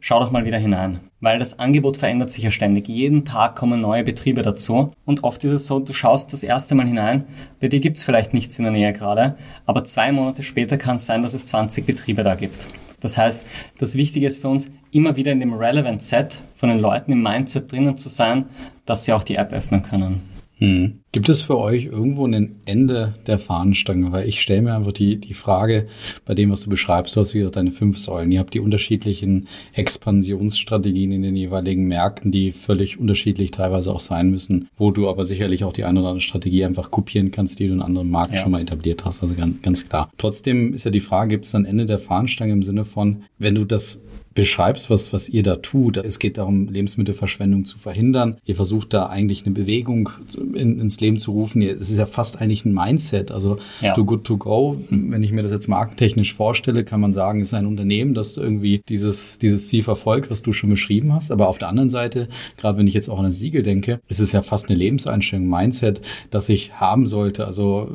schau doch mal wieder hinein. Weil das Angebot verändert sich ja ständig. Jeden Tag kommen neue Betriebe dazu. Und oft ist es so, du schaust das erste Mal hinein, bei dir gibt's vielleicht nichts in der Nähe gerade, aber zwei Monate später kann es sein, dass es 20 Betriebe da gibt. Das heißt, das Wichtige ist für uns, immer wieder in dem Relevant Set von den Leuten im Mindset drinnen zu sein, dass sie auch die App öffnen können. Hm. Gibt es für euch irgendwo ein Ende der Fahnenstange? Weil ich stelle mir einfach die, die Frage bei dem, was du beschreibst, du hast wieder deine fünf Säulen. Ihr habt die unterschiedlichen Expansionsstrategien in den jeweiligen Märkten, die völlig unterschiedlich teilweise auch sein müssen, wo du aber sicherlich auch die eine oder andere Strategie einfach kopieren kannst, die du in anderen Markt Ja. schon mal etabliert hast. Also ganz, ganz klar. Trotzdem ist ja die Frage, gibt es ein Ende der Fahnenstange im Sinne von, wenn du das beschreibst, was, was ihr da tut. Es geht darum, Lebensmittelverschwendung zu verhindern. Ihr versucht da eigentlich eine Bewegung in, ins Leben zu rufen. Es ist ja fast eigentlich ein Mindset. Also Ja. Too Good To Go, wenn ich mir das jetzt markentechnisch vorstelle, kann man sagen, es ist ein Unternehmen, das irgendwie dieses, dieses Ziel verfolgt, was du schon beschrieben hast. Aber auf der anderen Seite, gerade wenn ich jetzt auch an das Siegel denke, ist es ja fast eine Lebenseinstellung, Mindset, das ich haben sollte. Also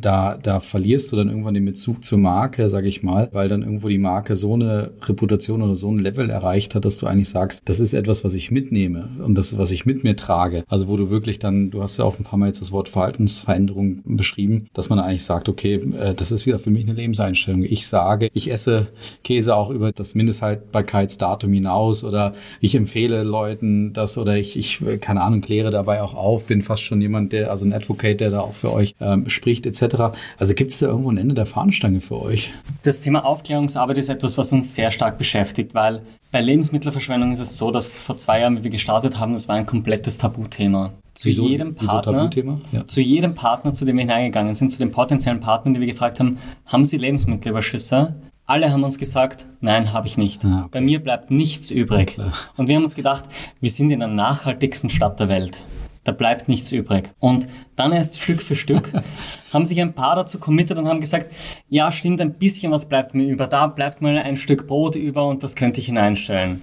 da, da verlierst du dann irgendwann den Bezug zur Marke, sage ich mal, weil dann irgendwo die Marke so eine Reputation oder so ein Level erreicht hat, dass du eigentlich sagst, das ist etwas, was ich mitnehme und das, was ich mit mir trage. Also wo du wirklich dann, du hast ja auch ein paar Mal jetzt das Wort Verhaltensveränderung beschrieben, dass man eigentlich sagt, okay, äh, das ist wieder für mich eine Lebenseinstellung. Ich sage, ich esse Käse auch über das Mindesthaltbarkeitsdatum hinaus oder ich empfehle Leuten das oder ich, ich äh, keine Ahnung, kläre dabei auch auf, bin fast schon jemand, der, also ein Advocate, der da auch für euch ähm, spricht etc. Also gibt es da irgendwo ein Ende der Fahnenstange für euch? Das Thema Aufklärungsarbeit ist etwas, was uns sehr stark beschäftigt, weil bei Lebensmittelverschwendung ist es so, dass vor zwei Jahren, wie wir gestartet haben, das war ein komplettes Tabuthema. Zu Wieso- jedem Partner? Ja. zu jedem Partner, zu dem wir hineingegangen sind, zu den potenziellen Partnern, die wir gefragt haben, haben Sie Lebensmittelüberschüsse? Alle haben uns gesagt, nein, habe ich nicht. Ah, okay. Bei mir bleibt nichts übrig. Klar. Und wir haben uns gedacht, wir sind in der nachhaltigsten Stadt der Welt. Da bleibt nichts übrig. Und dann erst Stück für Stück haben sich ein paar dazu committed und haben gesagt, ja, stimmt, ein bisschen was bleibt mir über. Da bleibt mal ein Stück Brot über und das könnte ich hineinstellen.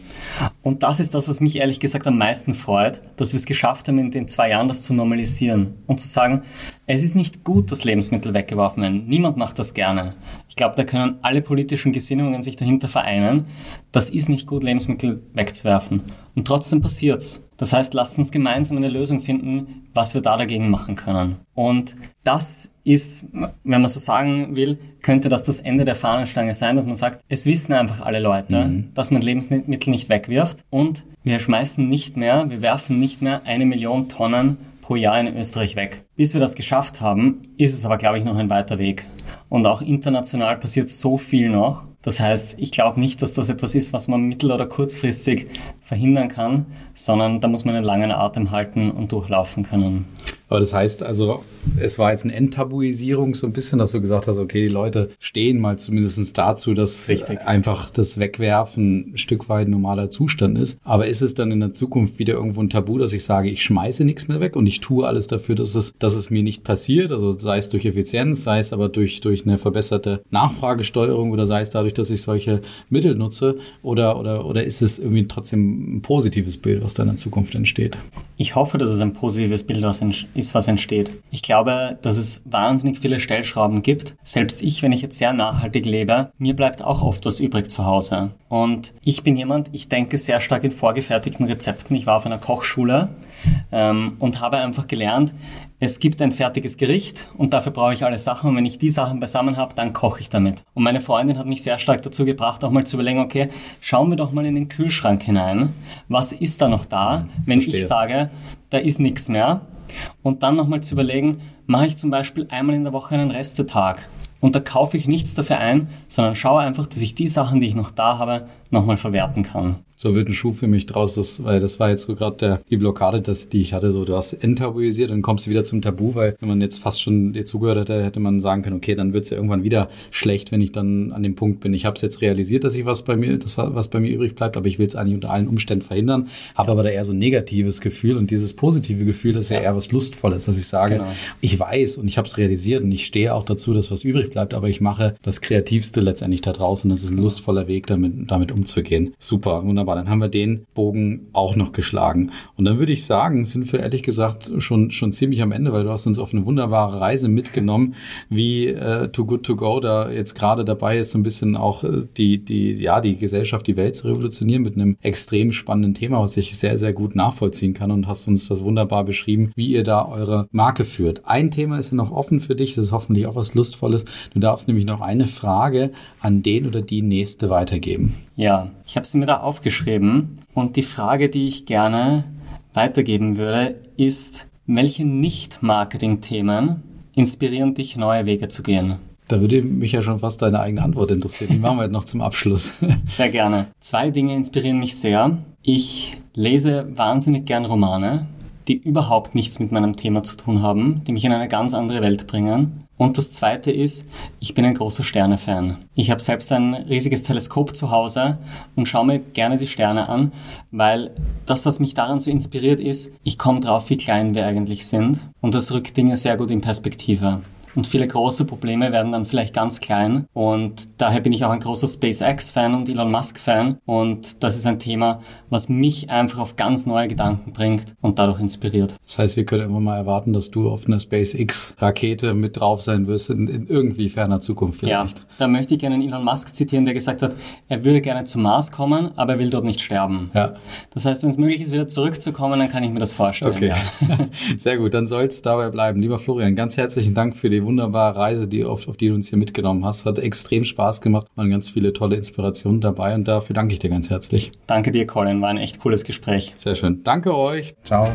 Und das ist das, was mich ehrlich gesagt am meisten freut, dass wir es geschafft haben, in den zwei Jahren das zu normalisieren und zu sagen, es ist nicht gut, dass Lebensmittel weggeworfen werden. Niemand macht das gerne. Ich glaube, da können alle politischen Gesinnungen sich dahinter vereinen. Das ist nicht gut, Lebensmittel wegzuwerfen. Und trotzdem passiert's. Das heißt, lasst uns gemeinsam eine Lösung finden, was wir da dagegen machen können. Und das ist, wenn man so sagen will, könnte das das Ende der Fahnenstange sein, dass man sagt, es wissen einfach alle Leute, dass man Lebensmittel nicht wegwirft und wir schmeißen nicht mehr, wir werfen nicht mehr eine Million Tonnen pro Jahr in Österreich weg. Bis wir das geschafft haben, ist es aber, glaube ich, noch ein weiter Weg. Und auch international passiert so viel noch. Das heißt, ich glaube nicht, dass das etwas ist, was man mittel- oder kurzfristig verhindern kann, sondern da muss man einen langen Atem halten und durchlaufen können. Aber das heißt also, es war jetzt eine Enttabuisierung so ein bisschen, dass du gesagt hast, okay, die Leute stehen mal zumindest dazu, dass Richtig. einfach das Wegwerfen ein Stück weit normaler Zustand ist. Aber ist es dann in der Zukunft wieder irgendwo ein Tabu, dass ich sage, ich schmeiße nichts mehr weg und ich tue alles dafür, dass es, dass es mir nicht passiert? Also sei es durch Effizienz, sei es aber durch, durch eine verbesserte Nachfragesteuerung oder sei es dadurch, dass ich solche Mittel nutze? Oder, oder, oder ist es irgendwie trotzdem ein positives Bild, was dann in Zukunft entsteht? Ich hoffe, dass es ein positives Bild ist, was entsteht. Ich glaube, dass es wahnsinnig viele Stellschrauben gibt. Selbst ich, wenn ich jetzt sehr nachhaltig lebe, mir bleibt auch oft was übrig zu Hause. Und ich bin jemand, ich denke sehr stark in vorgefertigten Rezepten. Ich war auf einer Kochschule ähm, und habe einfach gelernt, es gibt ein fertiges Gericht und dafür brauche ich alle Sachen und wenn ich die Sachen beisammen habe, dann koche ich damit. Und meine Freundin hat mich sehr stark dazu gebracht, auch mal zu überlegen, okay, schauen wir doch mal in den Kühlschrank hinein. Was ist da noch da, wenn Verstehe. ich sage, da ist nichts mehr? Und dann nochmal zu überlegen, mache ich zum Beispiel einmal in der Woche einen Restetag und da kaufe ich nichts dafür ein, sondern schaue einfach, dass ich die Sachen, die ich noch da habe, nochmal verwerten kann so wird ein Schuh für mich draus, das, weil das war jetzt so gerade die Blockade, das, die ich hatte, so du hast enttabuisiert, dann kommst du wieder zum Tabu, weil wenn man jetzt fast schon dir zugehört hätte, hätte man sagen können, okay, dann wird es ja irgendwann wieder schlecht, wenn ich dann an dem Punkt bin. Ich habe es jetzt realisiert, dass ich was bei mir, das was bei mir übrig bleibt, aber ich will es eigentlich unter allen Umständen verhindern, habe aber da eher so ein negatives Gefühl und dieses positive Gefühl, das ist ja, eher was Lustvolles, dass ich sage, genau. ich weiß und ich habe es realisiert und ich stehe auch dazu, dass was übrig bleibt, aber ich mache das Kreativste letztendlich da draußen. Das ist ein lustvoller Weg, damit, damit umzugehen. Super, wunderbar wunderbar. Dann haben wir den Bogen auch noch geschlagen. Und dann würde ich sagen, sind wir ehrlich gesagt schon, schon ziemlich am Ende, weil du hast uns auf eine wunderbare Reise mitgenommen, wie äh, Too Good To Go da jetzt gerade dabei ist, so ein bisschen auch äh, die, die, ja, die Gesellschaft, die Welt zu revolutionieren mit einem extrem spannenden Thema, was ich sehr, sehr gut nachvollziehen kann und hast uns das wunderbar beschrieben, wie ihr da eure Marke führt. Ein Thema ist ja noch offen für dich, das ist hoffentlich auch was Lustvolles. Du darfst nämlich noch eine Frage an den oder die nächste weitergeben. Ja, ich habe sie mir da aufgeschrieben und die Frage, die ich gerne weitergeben würde, ist, welche Nicht-Marketing-Themen inspirieren dich, neue Wege zu gehen? Da würde mich ja schon fast deine eigene Antwort interessieren. Die machen wir jetzt noch zum Abschluss. Sehr gerne. Zwei Dinge inspirieren mich sehr. Ich lese wahnsinnig gern Romane die überhaupt nichts mit meinem Thema zu tun haben, die mich in eine ganz andere Welt bringen. Und das Zweite ist, ich bin ein großer Sterne-Fan. Ich habe selbst ein riesiges Teleskop zu Hause und schaue mir gerne die Sterne an, weil das, was mich daran so inspiriert ist, ich komme drauf, wie klein wir eigentlich sind. Und das rückt Dinge sehr gut in Perspektive und viele große Probleme werden dann vielleicht ganz klein. Und daher bin ich auch ein großer SpaceX-Fan und Elon Musk-Fan. Und das ist ein Thema, was mich einfach auf ganz neue Gedanken bringt und dadurch inspiriert. Das heißt, wir können immer mal erwarten, dass du auf einer SpaceX-Rakete mit drauf sein wirst in, in, irgendwie ferner Zukunft vielleicht. Ja, da möchte ich gerne Elon Musk zitieren, der gesagt hat, er würde gerne zum Mars kommen, aber er will dort nicht sterben. Ja. Das heißt, wenn es möglich ist, wieder zurückzukommen, dann kann ich mir das vorstellen. Okay, ja. sehr gut, dann soll es dabei bleiben. Lieber Florian, ganz herzlichen Dank für die wunderbare Reise, die auf, auf die du uns hier mitgenommen hast. Hat extrem Spaß gemacht, waren ganz viele tolle Inspirationen dabei und dafür danke ich dir ganz herzlich. Danke dir, Colin, war ein echt cooles Gespräch. Sehr schön. Danke euch. Ciao.